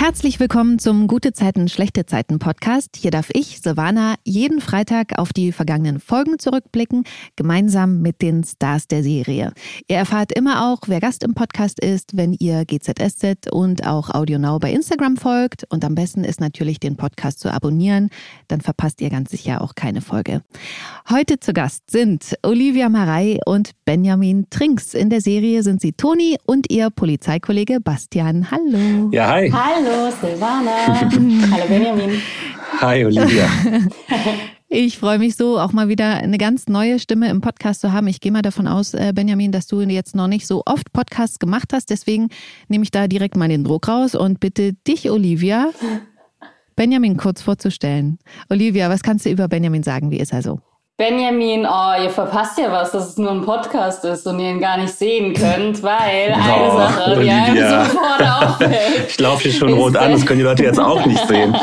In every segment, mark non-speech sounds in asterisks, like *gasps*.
Herzlich willkommen zum Gute Zeiten, schlechte Zeiten Podcast. Hier darf ich, Savannah, jeden Freitag auf die vergangenen Folgen zurückblicken, gemeinsam mit den Stars der Serie. Ihr erfahrt immer auch, wer Gast im Podcast ist, wenn ihr GZSZ und auch AudioNow bei Instagram folgt. Und am besten ist natürlich, den Podcast zu abonnieren. Dann verpasst ihr ganz sicher auch keine Folge. Heute zu Gast sind Olivia Marei und Benjamin Trinks. In der Serie sind sie Toni und ihr Polizeikollege Bastian. Hallo. Ja, hi. Hallo. Hallo Silvana. *laughs* Hallo Benjamin. Hi Olivia. *laughs* Ich freue mich so, auch mal wieder eine ganz neue Stimme im Podcast zu haben. Ich gehe mal davon aus, äh, Benjamin, dass du jetzt noch nicht so oft Podcasts gemacht hast. Deswegen nehme ich da direkt mal den Druck raus und bitte dich, Olivia, *laughs* Benjamin kurz vorzustellen. Olivia, was kannst du über Benjamin sagen? Wie ist er so? Benjamin, oh, ihr verpasst ja was, dass es nur ein Podcast ist und ihr ihn gar nicht sehen könnt, weil eine oh, Sache, die einem sofort auffällt. Ich laufe hier schon rot an, das können die Leute jetzt auch nicht sehen.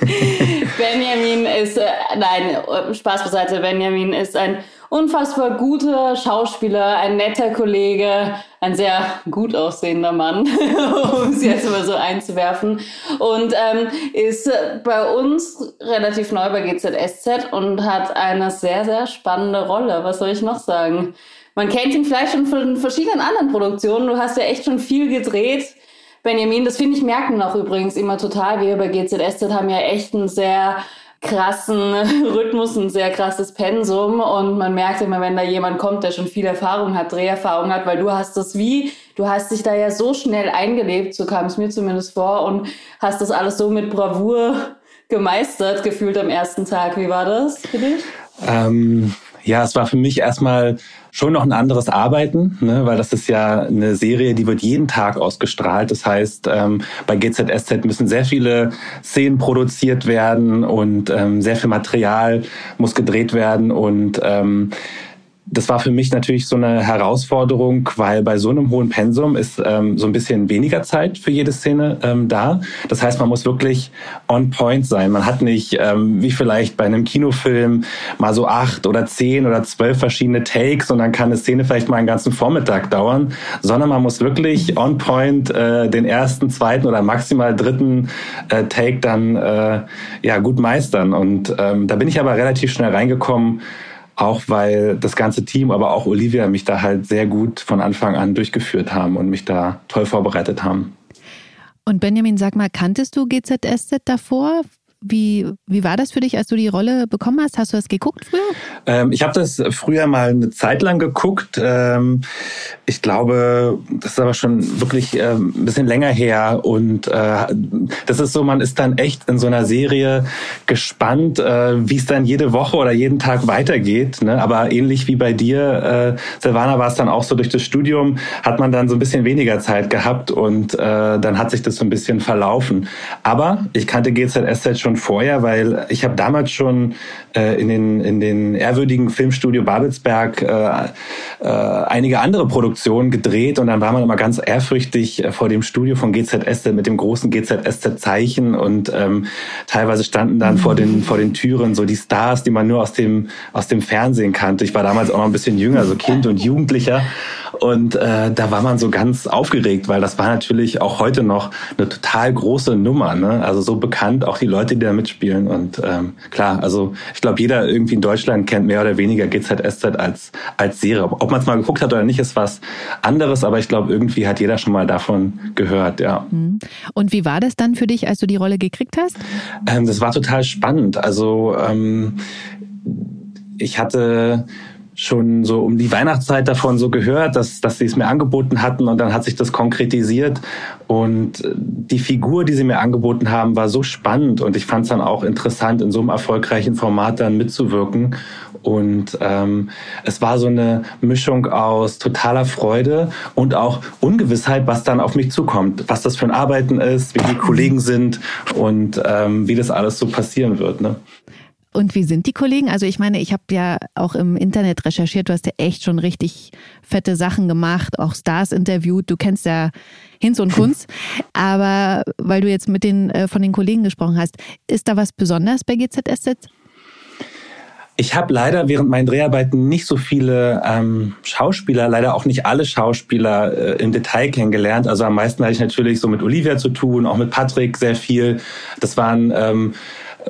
*laughs* Benjamin ist, äh, nein, Spaß beiseite, Benjamin ist ein unfassbar guter Schauspieler, ein netter Kollege, ein sehr gut aussehender Mann, *laughs* um es jetzt mal so einzuwerfen. Und ähm, ist bei uns relativ neu bei GZSZ und hat eine sehr, sehr spannende Rolle. Was soll ich noch sagen? Man kennt ihn vielleicht schon von verschiedenen anderen Produktionen. Du hast ja echt schon viel gedreht. Benjamin, das finde ich merken auch übrigens immer total. Wir bei GZSZ haben ja echt einen sehr krassen *laughs* Rhythmus, ein sehr krasses Pensum und man merkt immer, wenn da jemand kommt, der schon viel Erfahrung hat, Dreherfahrung hat, weil du hast das wie, du hast dich da ja so schnell eingelebt, so kam es mir zumindest vor und hast das alles so mit Bravour *laughs* gemeistert, gefühlt am ersten Tag. Wie war das für dich? Ähm, ja, es war für mich erstmal schon noch ein anderes Arbeiten, ne? weil das ist ja eine Serie, die wird jeden Tag ausgestrahlt. Das heißt, ähm, bei GZSZ müssen sehr viele Szenen produziert werden und ähm, sehr viel Material muss gedreht werden und ähm, das war für mich natürlich so eine Herausforderung, weil bei so einem hohen Pensum ist ähm, so ein bisschen weniger Zeit für jede Szene ähm, da. Das heißt, man muss wirklich on point sein. Man hat nicht, ähm, wie vielleicht bei einem Kinofilm, mal so acht oder zehn oder zwölf verschiedene Takes und dann kann eine Szene vielleicht mal einen ganzen Vormittag dauern, sondern man muss wirklich on point äh, den ersten, zweiten oder maximal dritten äh, Take dann äh, ja gut meistern. Und ähm, da bin ich aber relativ schnell reingekommen, auch weil das ganze Team, aber auch Olivia mich da halt sehr gut von Anfang an durchgeführt haben und mich da toll vorbereitet haben. Und Benjamin, sag mal, kanntest du GZSZ davor? Wie, wie war das für dich, als du die Rolle bekommen hast? Hast du das geguckt früher? Ähm, ich habe das früher mal eine Zeit lang geguckt. Ähm, ich glaube, das ist aber schon wirklich ähm, ein bisschen länger her. Und äh, das ist so, man ist dann echt in so einer Serie gespannt, äh, wie es dann jede Woche oder jeden Tag weitergeht. Ne? Aber ähnlich wie bei dir, äh, Silvana, war es dann auch so durch das Studium, hat man dann so ein bisschen weniger Zeit gehabt und äh, dann hat sich das so ein bisschen verlaufen. Aber ich kannte GZSZ schon vorher, weil ich habe damals schon äh, in, den, in den ehrwürdigen Filmstudio Babelsberg äh, äh, einige andere Produktionen gedreht und dann war man immer ganz ehrfürchtig äh, vor dem Studio von GZSZ mit dem großen GZSZ-Zeichen und ähm, teilweise standen dann mhm. vor den vor den Türen so die Stars, die man nur aus dem aus dem Fernsehen kannte. Ich war damals auch noch ein bisschen jünger, so Kind und Jugendlicher und äh, da war man so ganz aufgeregt, weil das war natürlich auch heute noch eine total große Nummer. Ne? Also so bekannt, auch die Leute, die da mitspielen. Und ähm, klar, also ich glaube, jeder irgendwie in Deutschland kennt mehr oder weniger GZSZ als, als Serie. Ob man es mal geguckt hat oder nicht, ist was anderes, aber ich glaube, irgendwie hat jeder schon mal davon gehört, ja. Mhm. Und wie war das dann für dich, als du die Rolle gekriegt hast? Ähm, das war total spannend. Also ähm, ich hatte schon so um die Weihnachtszeit davon so gehört, dass, dass sie es mir angeboten hatten und dann hat sich das konkretisiert und äh, die Figur, die sie mir angeboten haben, war so spannend und ich fand es dann auch interessant, in so einem erfolgreichen Format dann mitzuwirken und ähm, es war so eine Mischung aus totaler Freude und auch Ungewissheit, was dann auf mich zukommt, was das für ein Arbeiten ist, wie die Kollegen sind und ähm, wie das alles so passieren wird. Ne? Und wie sind die Kollegen? Also ich meine, ich habe ja auch im Internet recherchiert, du hast ja echt schon richtig fette Sachen gemacht, auch Stars interviewt, du kennst ja Hinz und Kunz. *laughs* Aber weil du jetzt mit den äh, von den Kollegen gesprochen hast, ist da was Besonderes bei GZSZ? Ich habe leider während meinen Dreharbeiten nicht so viele ähm, Schauspieler, leider auch nicht alle Schauspieler äh, im Detail kennengelernt. Also am meisten hatte ich natürlich so mit Olivia zu tun, auch mit Patrick sehr viel. Das waren ähm,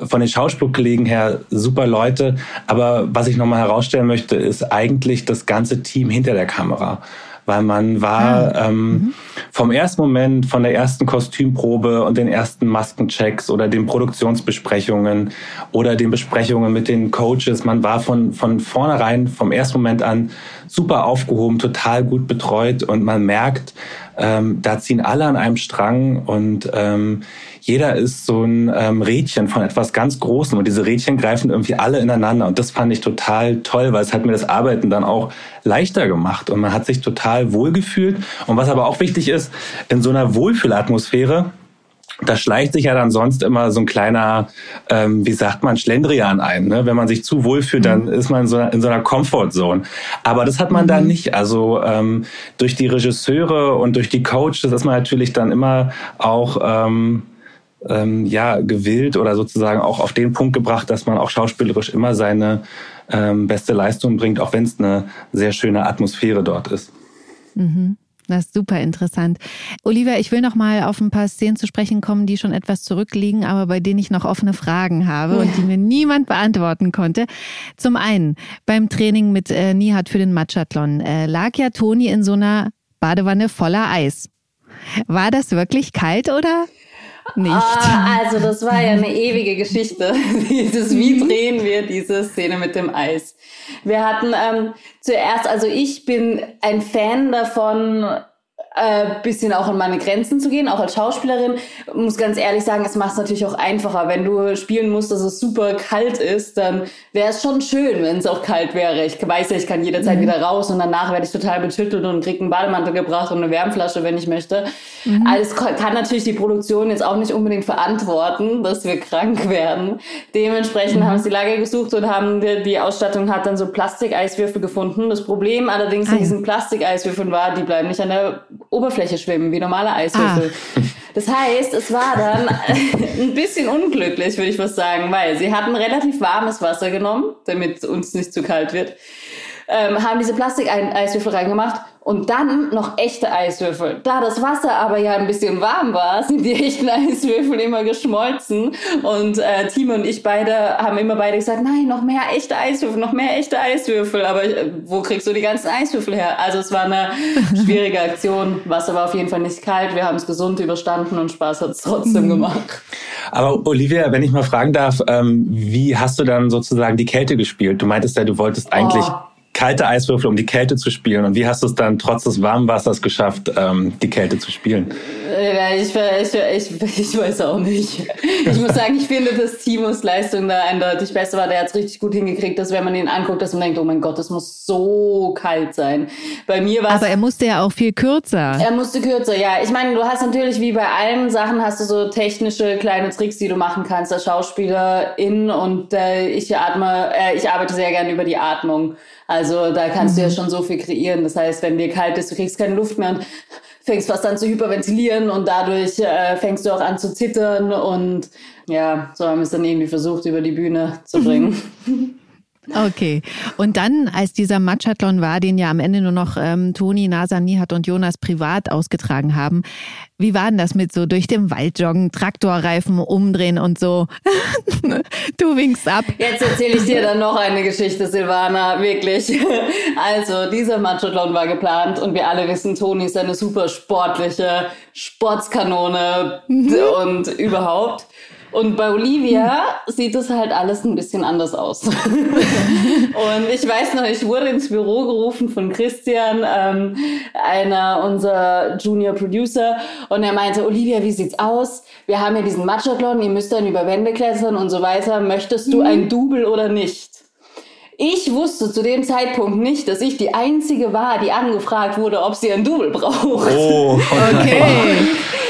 von den Schauspielkollegen her super Leute. Aber was ich nochmal herausstellen möchte, ist eigentlich das ganze Team hinter der Kamera weil man war ah. ähm, mhm. vom ersten Moment, von der ersten Kostümprobe und den ersten Maskenchecks oder den Produktionsbesprechungen oder den Besprechungen mit den Coaches, man war von, von vornherein, vom ersten Moment an super aufgehoben, total gut betreut und man merkt, ähm, da ziehen alle an einem Strang und ähm, jeder ist so ein ähm, Rädchen von etwas ganz Großem und diese Rädchen greifen irgendwie alle ineinander und das fand ich total toll, weil es hat mir das Arbeiten dann auch leichter gemacht und man hat sich total wohlgefühlt und was aber auch wichtig ist, in so einer Wohlfühlatmosphäre da schleicht sich ja dann sonst immer so ein kleiner, ähm, wie sagt man, Schlendrian ein. Ne? Wenn man sich zu wohl fühlt, dann mhm. ist man in so einer, in so einer Comfortzone. Aber das hat man mhm. da nicht. Also ähm, durch die Regisseure und durch die Coaches ist man natürlich dann immer auch ähm, ähm, ja gewillt oder sozusagen auch auf den Punkt gebracht, dass man auch schauspielerisch immer seine ähm, beste Leistung bringt, auch wenn es eine sehr schöne Atmosphäre dort ist. Mhm. Das ist super interessant. Oliver, ich will noch mal auf ein paar Szenen zu sprechen kommen, die schon etwas zurückliegen, aber bei denen ich noch offene Fragen habe und die *laughs* mir niemand beantworten konnte. Zum einen, beim Training mit äh, Nihat für den Matchathlon äh, lag ja Toni in so einer Badewanne voller Eis. War das wirklich kalt oder nicht? Ah, also das war ja eine ewige Geschichte. *laughs* Dieses, wie mhm. drehen wir diese Szene mit dem Eis? Wir hatten ähm, zuerst, also ich bin ein Fan davon, äh, bisschen auch an meine Grenzen zu gehen, auch als Schauspielerin. Muss ganz ehrlich sagen, es macht es natürlich auch einfacher. Wenn du spielen musst, dass es super kalt ist, dann wäre es schon schön, wenn es auch kalt wäre. Ich weiß ja, ich kann jederzeit mhm. wieder raus und danach werde ich total betüttelt und kriege einen Bademantel gebracht und eine Wärmflasche, wenn ich möchte. Mhm. Alles kann natürlich die Produktion jetzt auch nicht unbedingt verantworten, dass wir krank werden. Dementsprechend mhm. haben sie Lager gesucht und haben die, die Ausstattung hat dann so Plastikeiswürfel gefunden. Das Problem allerdings ah, in diesen Plastikeiswürfeln war, die bleiben nicht an der Oberfläche schwimmen, wie normale Eiswürfel. Ah. *laughs* Das heißt, es war dann *laughs* ein bisschen unglücklich, würde ich was sagen, weil sie hatten relativ warmes Wasser genommen, damit uns nicht zu kalt wird ähm, haben diese Plastikeiswürfel reingemacht und dann noch echte Eiswürfel. Da das Wasser aber ja ein bisschen warm war, sind die echten *laughs* Eiswürfel immer geschmolzen und äh, Timo und ich beide haben immer beide gesagt, nein, noch mehr echte Eiswürfel, noch mehr echte Eiswürfel. Aber äh, wo kriegst du die ganzen Eiswürfel her? Also es war eine *laughs* schwierige Aktion. Wasser war auf jeden Fall nicht kalt. Wir haben es gesund überstanden und Spaß hat es trotzdem mhm. gemacht. Aber Olivia, wenn ich mal fragen darf, ähm, wie hast du dann sozusagen die Kälte gespielt? Du meintest ja, du wolltest eigentlich oh kalte Eiswürfel, um die Kälte zu spielen. Und wie hast du es dann trotz des warmen Wassers geschafft, ähm, die Kälte zu spielen? Ich, ich, ich, ich weiß auch nicht. Ich muss sagen, ich finde, dass Timos Leistung da eindeutig besser war. Der hat es richtig gut hingekriegt, dass wenn man ihn anguckt, dass man denkt, oh mein Gott, es muss so kalt sein. Bei mir war Aber er musste ja auch viel kürzer. Er musste kürzer, ja. Ich meine, du hast natürlich wie bei allen Sachen hast du so technische kleine Tricks, die du machen kannst als Schauspielerin und äh, ich atme, äh, ich arbeite sehr gerne über die Atmung. Also da kannst mhm. du ja mhm. schon so viel kreieren. Das heißt, wenn dir kalt ist, du kriegst keine Luft mehr und fängst fast an zu hyperventilieren und dadurch äh, fängst du auch an zu zittern und ja, so haben wir es dann irgendwie versucht, über die Bühne zu bringen. *laughs* Okay. Und dann, als dieser Matchathlon war, den ja am Ende nur noch ähm, Toni, Nasa, Nihat und Jonas privat ausgetragen haben, wie war denn das mit so durch den Wald joggen, Traktorreifen umdrehen und so? *laughs* du winkst ab. Jetzt erzähle ich dir dann noch eine Geschichte, Silvana, wirklich. Also, dieser Matchathlon war geplant und wir alle wissen, Toni ist eine super sportliche Sportskanone mhm. und überhaupt. Und bei Olivia sieht es halt alles ein bisschen anders aus. *laughs* und ich weiß noch, ich wurde ins Büro gerufen von Christian, ähm, einer unserer Junior Producer, und er meinte, Olivia, wie sieht's aus? Wir haben ja diesen Matchathlon, ihr müsst dann über Wände klettern und so weiter. Möchtest du mhm. ein Double oder nicht? Ich wusste zu dem Zeitpunkt nicht, dass ich die Einzige war, die angefragt wurde, ob sie ein Double braucht. Oh, okay.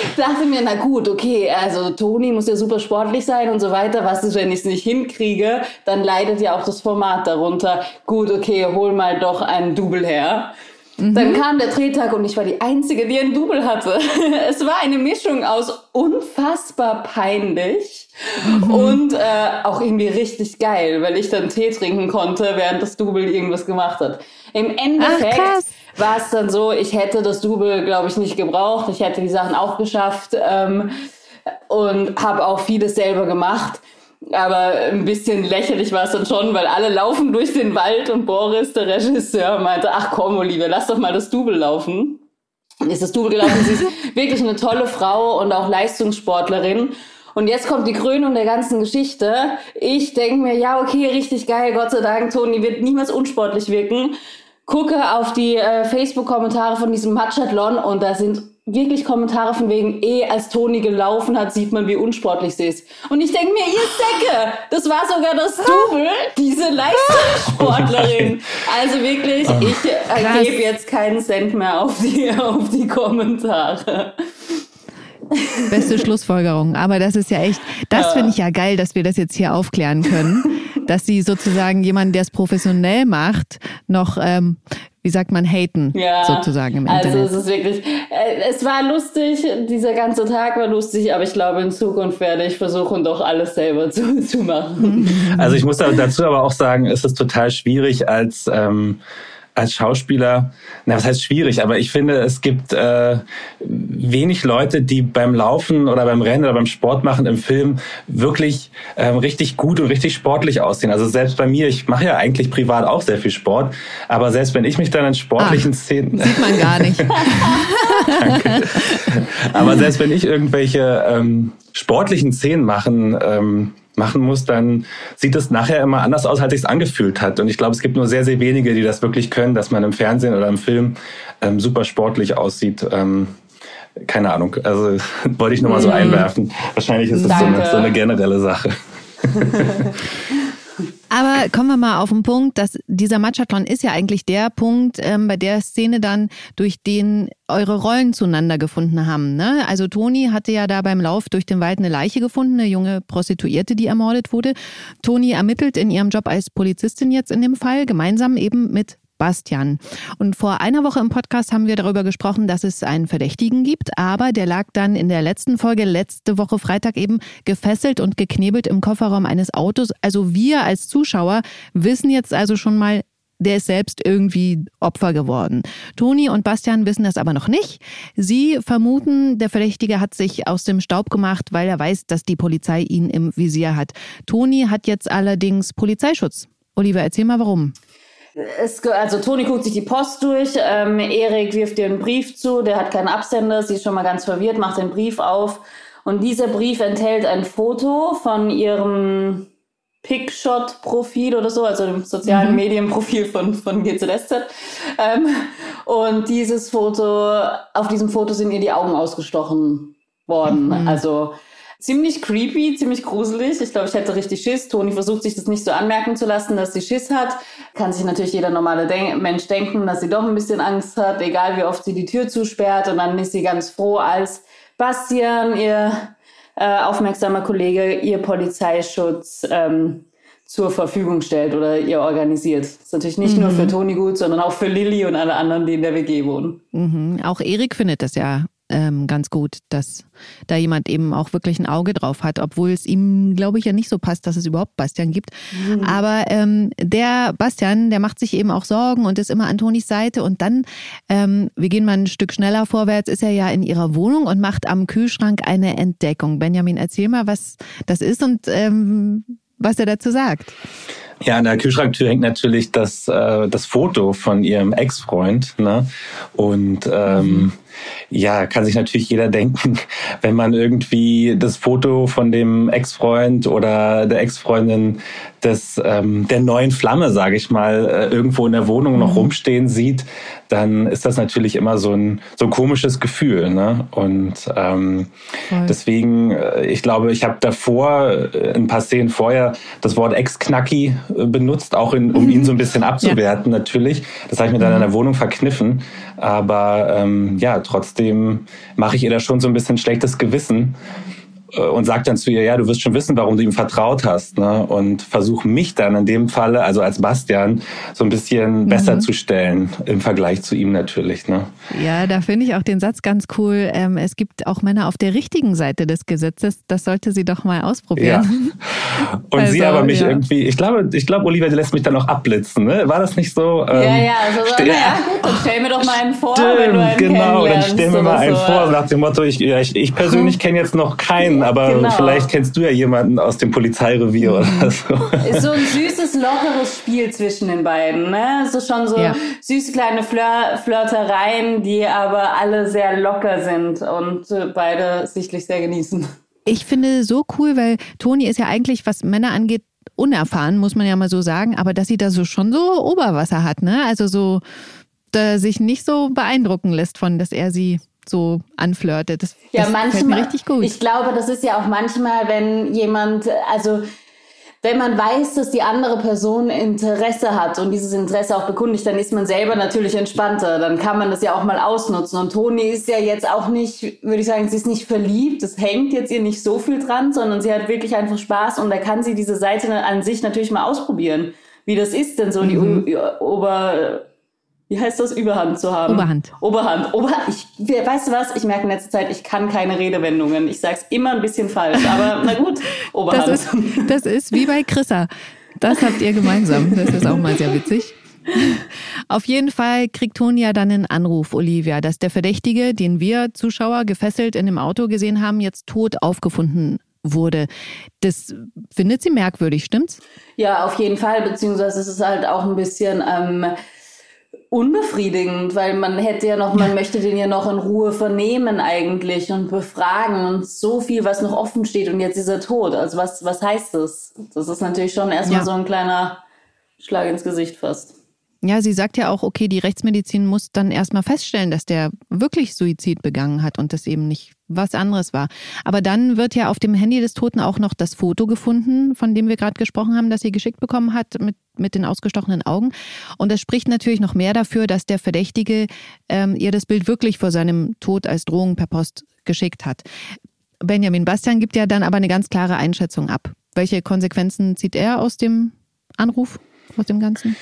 Ich *laughs* dachte mir, na gut, okay, also Toni muss ja super sportlich sein und so weiter. Was ist, wenn ich es nicht hinkriege? Dann leidet ja auch das Format darunter. Gut, okay, hol mal doch ein Double her. Mhm. Dann kam der Drehtag und ich war die Einzige, die ein Double hatte. *laughs* Es war eine Mischung aus unfassbar peinlich mhm. und äh, auch irgendwie richtig geil, weil ich dann Tee trinken konnte, während das Double irgendwas gemacht hat. Im Endeffekt war es dann so, ich hätte das Double, glaube ich, nicht gebraucht. Ich hätte die Sachen auch geschafft ähm, und habe auch vieles selber gemacht. Aber ein bisschen lächerlich war es dann schon, weil alle laufen durch den Wald und Boris, der Regisseur, meinte, ach komm, Olivia, lass doch mal das Double laufen. Ist das Double gelaufen. Sie ist *laughs* wirklich eine tolle Frau und auch Leistungssportlerin. Und jetzt kommt die Krönung der ganzen Geschichte. Ich denke mir, ja, okay, richtig geil, Gott sei Dank, Toni wird niemals unsportlich wirken. Gucke auf die äh, Facebook-Kommentare von diesem Matchathlon und da sind wirklich Kommentare von wegen, eh als Toni gelaufen hat, sieht man, wie unsportlich sie ist. Und ich denke mir, ihr Säcke, das war sogar das Double, diese Leistungssportlerin. *laughs* Also wirklich, oh, ich äh, gebe jetzt keinen Cent mehr auf die, *laughs* auf die Kommentare. Beste *laughs* Schlussfolgerung. Aber das ist ja echt, das finde ich ja geil, dass wir das jetzt hier aufklären können. *laughs* Dass sie sozusagen jemanden, der es professionell macht, noch ähm, wie sagt man, haten, ja, sozusagen im also Internet. Also es ist wirklich, äh, es war lustig, dieser ganze Tag war lustig, aber ich glaube, in Zukunft werde ich versuchen, doch alles selber *laughs* zu, zu machen. Also ich muss dazu aber auch sagen, es ist total schwierig als ähm, als Schauspieler, na, was heißt schwierig, aber ich finde, es gibt äh, wenig Leute, die beim Laufen oder beim Rennen oder beim Sport machen im Film wirklich ähm, richtig gut und richtig sportlich aussehen. Also selbst bei mir, ich mache ja eigentlich privat auch sehr viel Sport, aber selbst wenn ich mich dann in sportlichen Ach, Szenen... Sieht man gar nicht. *laughs* Danke. Aber selbst wenn ich irgendwelche ähm, sportlichen Szenen machen... Ähm, machen muss, dann sieht es nachher immer anders aus, als sich angefühlt hat. Und ich glaube, es gibt nur sehr, sehr wenige, die das wirklich können, dass man im Fernsehen oder im Film ähm, super sportlich aussieht. Ähm, keine Ahnung. Also *laughs* wollte ich nur mal so mhm. einwerfen. Wahrscheinlich ist es so eine, so eine generelle Sache. *laughs* Aber kommen wir mal auf den Punkt, dass dieser Matchathlon ist ja eigentlich der Punkt ähm, bei der Szene dann, durch den eure Rollen zueinander gefunden haben. Ne? Also Toni hatte ja da beim Lauf durch den Wald eine Leiche gefunden, eine junge Prostituierte, die ermordet wurde. Toni ermittelt in ihrem Job als Polizistin jetzt in dem Fall, gemeinsam eben mit Bastian. Und vor einer Woche im Podcast haben wir darüber gesprochen, dass es einen Verdächtigen gibt, aber der lag dann in der letzten Folge letzte Woche Freitag eben gefesselt und geknebelt im Kofferraum eines Autos. Also wir als Zuschauer wissen jetzt also schon mal, der ist selbst irgendwie Opfer geworden. Toni und Bastian wissen das aber noch nicht. Sie vermuten, der Verdächtige hat sich aus dem Staub gemacht, weil er weiß, dass die Polizei ihn im Visier hat. Toni hat jetzt allerdings Polizeischutz. Oliver, erzähl mal warum. Es, also Toni guckt sich die Post durch, ähm, Erik wirft ihr einen Brief zu, der hat keinen Absender, sie ist schon mal ganz verwirrt, macht den Brief auf und dieser Brief enthält ein Foto von ihrem Pickshot-Profil oder so, also dem sozialen mhm. Medienprofil von, von GZSZ. Ähm, und dieses Foto, auf diesem Foto sind ihr die Augen ausgestochen worden. Mhm. Also ziemlich creepy, ziemlich gruselig. Ich glaube, ich hätte richtig Schiss. Toni versucht sich das nicht so anmerken zu lassen, dass sie Schiss hat. Kann sich natürlich jeder normale Den Mensch denken, dass sie doch ein bisschen Angst hat, egal wie oft sie die Tür zusperrt. Und dann ist sie ganz froh, als Bastian, ihr äh, aufmerksamer Kollege, ihr Polizeischutz ähm, zur Verfügung stellt oder ihr organisiert. Das ist natürlich nicht mhm. nur für Toni gut, sondern auch für Lilly und alle anderen, die in der WG wohnen. Mhm. Auch Erik findet das ja ähm, ganz gut, dass da jemand eben auch wirklich ein Auge drauf hat, obwohl es ihm, glaube ich, ja nicht so passt, dass es überhaupt Bastian gibt. Mhm. Aber ähm, der Bastian, der macht sich eben auch Sorgen und ist immer an Tonis Seite. Und dann, ähm, wir gehen mal ein Stück schneller vorwärts, ist er ja in ihrer Wohnung und macht am Kühlschrank eine Entdeckung. Benjamin, erzähl mal, was das ist und ähm, was er dazu sagt. Ja, an der Kühlschranktür hängt natürlich das, äh, das Foto von ihrem Ex-Freund. Ne? Und ähm, mhm ja, kann sich natürlich jeder *laughs* denken, wenn man irgendwie das Foto von dem Ex-Freund oder der Ex-Freundin des, ähm, der neuen Flamme, sage ich mal, äh, irgendwo in der Wohnung noch mhm. rumstehen sieht, dann ist das natürlich immer so ein, so ein komisches Gefühl. Ne? Und ähm, deswegen, äh, ich glaube, ich habe davor, äh, ein paar Szenen vorher, das Wort Ex-Knacki benutzt, auch in, um ihn so ein bisschen *laughs* abzuwerten ja. natürlich. Das habe ich mir dann in der mhm. Wohnung verkniffen. Aber ähm, ja, trotzdem mache ich ihr da schon so ein bisschen schlechtes Gewissen. Äh, und sagt dann zu ihr, ja, du wirst schon wissen, warum du ihm vertraut hast. Ne? Und versuch mich dann in dem Falle, also als Bastian, so ein bisschen mhm. besser zu stellen im Vergleich zu ihm natürlich. Ne? Ja, da finde ich auch den Satz ganz cool. Ähm, es gibt auch Männer auf der richtigen Seite des Gesetzes. Das sollte sie doch mal ausprobieren. Ja. *laughs* Und also, sie aber mich ja. irgendwie, ich glaube, ich glaube, Olivia, die lässt mich dann auch abblitzen. Ne? War das nicht so? Ähm, ja, ja, also, so, ja, gut, dann stell mir doch mal einen vor, Stimmt, wenn du einen Genau, dann stell mir mal einen so. vor, nach dem Motto, ich, ich, ich persönlich *laughs* kenne jetzt noch keinen, aber genau. vielleicht kennst du ja jemanden aus dem Polizeirevier oder mhm. so. Ist so ein süßes, lockeres Spiel zwischen den beiden. Ne? So schon so ja. süße kleine Flir Flirtereien, die aber alle sehr locker sind und beide sichtlich sehr genießen. Ich finde so cool, weil Toni ist ja eigentlich, was Männer angeht, unerfahren, muss man ja mal so sagen, aber dass sie da so schon so Oberwasser hat, ne? Also so, sich nicht so beeindrucken lässt von, dass er sie so anflirtet. Das, ja, das manchmal, mir richtig gut. Ich glaube, das ist ja auch manchmal, wenn jemand, also wenn man weiß, dass die andere Person Interesse hat und dieses Interesse auch bekundigt, dann ist man selber natürlich entspannter. Dann kann man das ja auch mal ausnutzen. Und Toni ist ja jetzt auch nicht, würde ich sagen, sie ist nicht verliebt. Es hängt jetzt ihr nicht so viel dran, sondern sie hat wirklich einfach Spaß und da kann sie diese Seite an sich natürlich mal ausprobieren. Wie das ist denn so, mhm. die Ober wie heißt das, Überhand zu haben? Oberhand. Oberhand. Oberhand. Ich, weißt du was? Ich merke in letzter Zeit, ich kann keine Redewendungen. Ich sage es immer ein bisschen falsch, aber na gut, *laughs* Oberhand. Das ist, das ist wie bei Chrissa. Das habt ihr gemeinsam. Das ist auch mal sehr witzig. Auf jeden Fall kriegt Toni ja dann einen Anruf, Olivia, dass der Verdächtige, den wir Zuschauer gefesselt in dem Auto gesehen haben, jetzt tot aufgefunden wurde. Das findet sie merkwürdig, stimmt's? Ja, auf jeden Fall, beziehungsweise es ist halt auch ein bisschen ähm, unbefriedigend, weil man hätte ja noch, man möchte den ja noch in Ruhe vernehmen eigentlich und befragen und so viel, was noch offen steht und jetzt ist er tot. Also was, was heißt das? Das ist natürlich schon erstmal ja. so ein kleiner Schlag ins Gesicht fast. Ja, sie sagt ja auch, okay, die Rechtsmedizin muss dann erstmal feststellen, dass der wirklich Suizid begangen hat und das eben nicht was anderes war. Aber dann wird ja auf dem Handy des Toten auch noch das Foto gefunden, von dem wir gerade gesprochen haben, das sie geschickt bekommen hat mit, mit den ausgestochenen Augen. Und das spricht natürlich noch mehr dafür, dass der Verdächtige ähm, ihr das Bild wirklich vor seinem Tod als Drohung per Post geschickt hat. Benjamin Bastian gibt ja dann aber eine ganz klare Einschätzung ab. Welche Konsequenzen zieht er aus dem Anruf, aus dem Ganzen?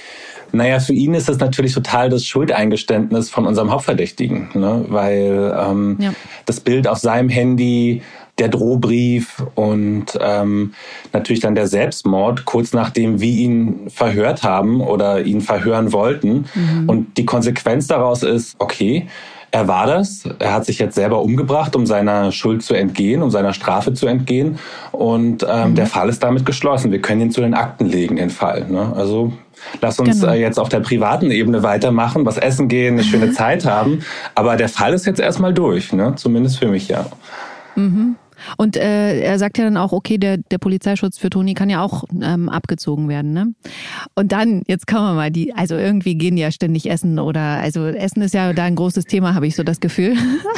Naja, für ihn ist es natürlich total das Schuldeingeständnis von unserem Hauptverdächtigen, ne? weil ähm, ja. das Bild auf seinem Handy, der Drohbrief und ähm, natürlich dann der Selbstmord, kurz nachdem wir ihn verhört haben oder ihn verhören wollten. Mhm. Und die Konsequenz daraus ist, okay, er war das. Er hat sich jetzt selber umgebracht, um seiner Schuld zu entgehen, um seiner Strafe zu entgehen. Und ähm, mhm. der Fall ist damit geschlossen. Wir können ihn zu den Akten legen, den Fall. Ne? Also lass uns genau. äh, jetzt auf der privaten Ebene weitermachen, was essen gehen, eine schöne *laughs* Zeit haben. Aber der Fall ist jetzt erstmal durch, ne? zumindest für mich ja. Mhm. Und äh, er sagt ja dann auch, okay, der, der Polizeischutz für Toni kann ja auch ähm, abgezogen werden. Ne? Und dann, jetzt kommen wir mal, die, also irgendwie gehen ja ständig essen oder, also Essen ist ja da ein großes Thema, habe ich so das Gefühl.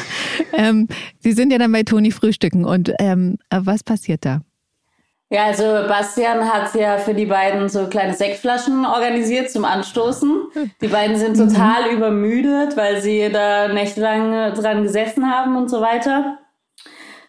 *laughs* ähm, Sie sind ja dann bei Toni frühstücken und ähm, was passiert da? Ja, also Bastian hat ja für die beiden so kleine Sektflaschen organisiert zum Anstoßen. Die beiden sind mhm. total mhm. übermüdet, weil sie da nächtelang dran gesessen haben und so weiter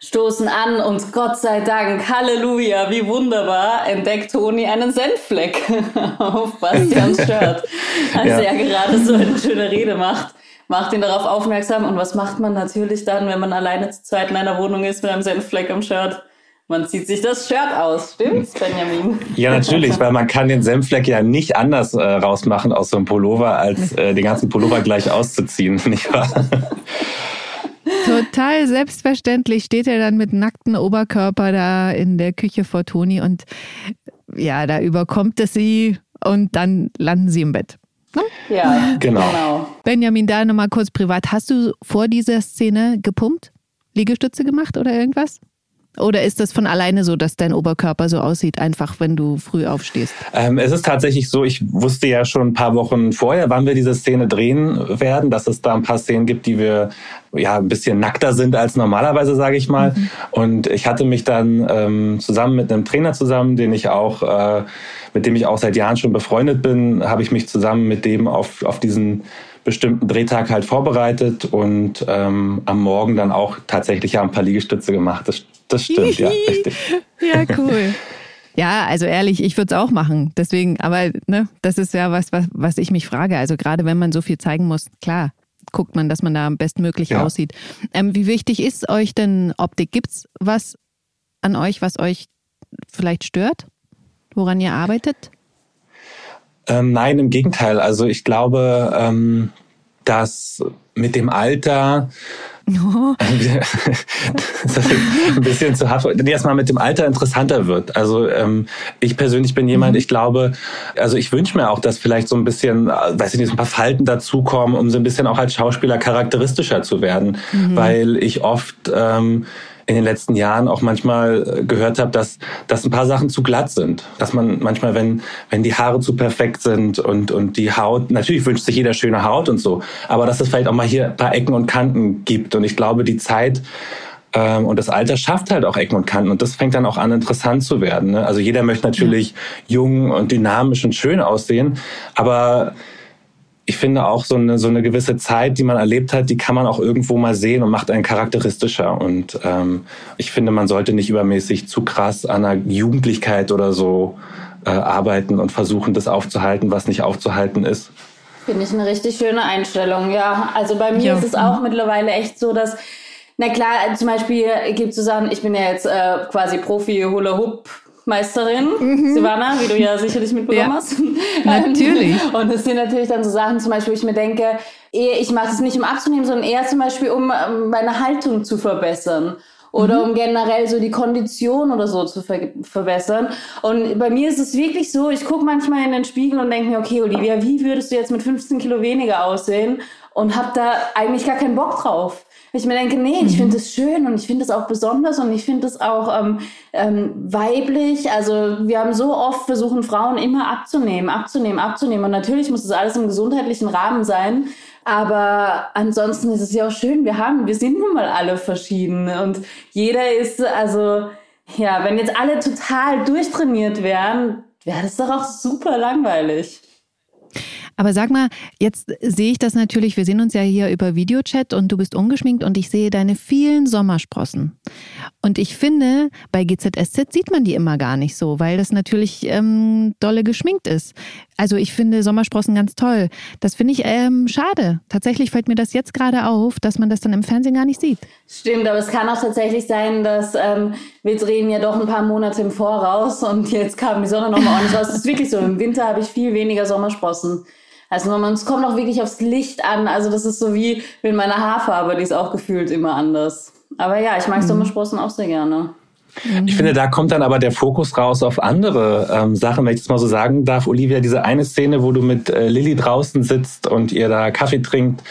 stoßen an und Gott sei Dank, Halleluja, wie wunderbar, entdeckt Toni einen Senffleck *laughs* auf Bastians Shirt, *laughs* als ja. er gerade so eine schöne Rede macht. Macht ihn darauf aufmerksam und was macht man natürlich dann, wenn man alleine zu zweit in einer Wohnung ist mit einem Senffleck am Shirt? Man zieht sich das Shirt aus, stimmt's, Benjamin? Ja, natürlich, weil man kann den Senffleck ja nicht anders äh, rausmachen aus so einem Pullover, als äh, den ganzen Pullover gleich auszuziehen, *laughs* nicht wahr? Total selbstverständlich steht er dann mit nacktem Oberkörper da in der Küche vor Toni und ja, da überkommt es sie und dann landen sie im Bett. Ne? Ja, genau. genau. Benjamin, da nochmal kurz privat. Hast du vor dieser Szene gepumpt? Liegestütze gemacht oder irgendwas? Oder ist das von alleine so, dass dein Oberkörper so aussieht, einfach wenn du früh aufstehst? Ähm, es ist tatsächlich so, ich wusste ja schon ein paar Wochen vorher, wann wir diese Szene drehen werden, dass es da ein paar Szenen gibt, die wir ja ein bisschen nackter sind als normalerweise, sage ich mal. Mhm. Und ich hatte mich dann ähm, zusammen mit einem Trainer zusammen, den ich auch, äh, mit dem ich auch seit Jahren schon befreundet bin, habe ich mich zusammen mit dem auf, auf diesen bestimmten Drehtag halt vorbereitet und ähm, am Morgen dann auch tatsächlich ja ein paar Liegestütze gemacht. Das, das stimmt, ja, *laughs* richtig. Ja, cool. Ja, also ehrlich, ich würde es auch machen. Deswegen, aber ne, das ist ja was, was, was ich mich frage. Also gerade wenn man so viel zeigen muss, klar, guckt man, dass man da bestmöglich ja. aussieht. Ähm, wie wichtig ist euch denn Optik? Gibt es was an euch, was euch vielleicht stört? Woran ihr arbeitet? Ähm, nein, im Gegenteil. Also ich glaube, ähm, dass mit dem Alter Oh. *laughs* das ein bisschen zu hart, nee, erstmal mit dem Alter interessanter wird. Also ähm, ich persönlich bin jemand, mhm. ich glaube, also ich wünsche mir auch, dass vielleicht so ein bisschen, weiß ich nicht, ein paar Falten dazukommen, um so ein bisschen auch als Schauspieler charakteristischer zu werden, mhm. weil ich oft ähm, in den letzten Jahren auch manchmal gehört habe, dass, dass ein paar Sachen zu glatt sind. Dass man manchmal, wenn, wenn die Haare zu perfekt sind und, und die Haut, natürlich wünscht sich jeder schöne Haut und so, aber dass es vielleicht auch mal hier ein paar Ecken und Kanten gibt. Und ich glaube, die Zeit ähm, und das Alter schafft halt auch Ecken und Kanten und das fängt dann auch an, interessant zu werden. Ne? Also jeder möchte natürlich ja. jung und dynamisch und schön aussehen, aber ich finde auch so eine, so eine gewisse Zeit, die man erlebt hat, die kann man auch irgendwo mal sehen und macht einen charakteristischer. Und ähm, ich finde, man sollte nicht übermäßig zu krass an einer Jugendlichkeit oder so äh, arbeiten und versuchen, das aufzuhalten, was nicht aufzuhalten ist. Finde ich eine richtig schöne Einstellung, ja. Also bei mir ja. ist es auch mittlerweile echt so, dass, na klar, zum Beispiel gibt es so Sachen, ich bin ja jetzt äh, quasi Profi Hula Hoop Meisterin, mhm. Silvana, wie du ja sicherlich mitbekommen ja, hast. *laughs* Natürlich. *laughs* Und es sind natürlich dann so Sachen, zum Beispiel, wo ich mir denke, ich mache es nicht, um abzunehmen, sondern eher zum Beispiel, um ähm, meine Haltung zu verbessern oder mhm. um generell so die Kondition oder so zu ver verbessern. Und bei mir ist es wirklich so, ich gucke manchmal in den Spiegel und denke mir, okay, Olivia, wie würdest du jetzt mit 15 Kilo weniger aussehen? Und habe da eigentlich gar keinen Bock drauf. Ich mir denke, nee, ich finde es mhm. schön und ich finde es auch besonders und ich finde es auch ähm, ähm, weiblich. Also wir haben so oft versuchen, Frauen immer abzunehmen, abzunehmen, abzunehmen. Und natürlich muss das alles im gesundheitlichen Rahmen sein. Aber ansonsten ist es ja auch schön, wir haben, wir sind nun mal alle verschieden und jeder ist, also, ja, wenn jetzt alle total durchtrainiert wären, wäre das doch auch super langweilig. Aber sag mal, jetzt sehe ich das natürlich, wir sehen uns ja hier über Videochat und du bist ungeschminkt und ich sehe deine vielen Sommersprossen. Und ich finde, bei GZSZ sieht man die immer gar nicht so, weil das natürlich ähm, dolle geschminkt ist. Also ich finde Sommersprossen ganz toll. Das finde ich ähm, schade. Tatsächlich fällt mir das jetzt gerade auf, dass man das dann im Fernsehen gar nicht sieht. Stimmt, aber es kann auch tatsächlich sein, dass ähm, wir drehen ja doch ein paar Monate im Voraus und jetzt kam die Sonne nochmal ordentlich raus. Das ist wirklich so. Im Winter habe ich viel weniger Sommersprossen. Also man, es kommt auch wirklich aufs Licht an. Also das ist so wie mit meiner Haarfarbe, die ist auch gefühlt immer anders. Aber ja, ich mag mhm. Sommersprossen auch sehr gerne. Ich finde, da kommt dann aber der Fokus raus auf andere ähm, Sachen, wenn ich das mal so sagen darf. Olivia, diese eine Szene, wo du mit äh, Lilly draußen sitzt und ihr da Kaffee trinkt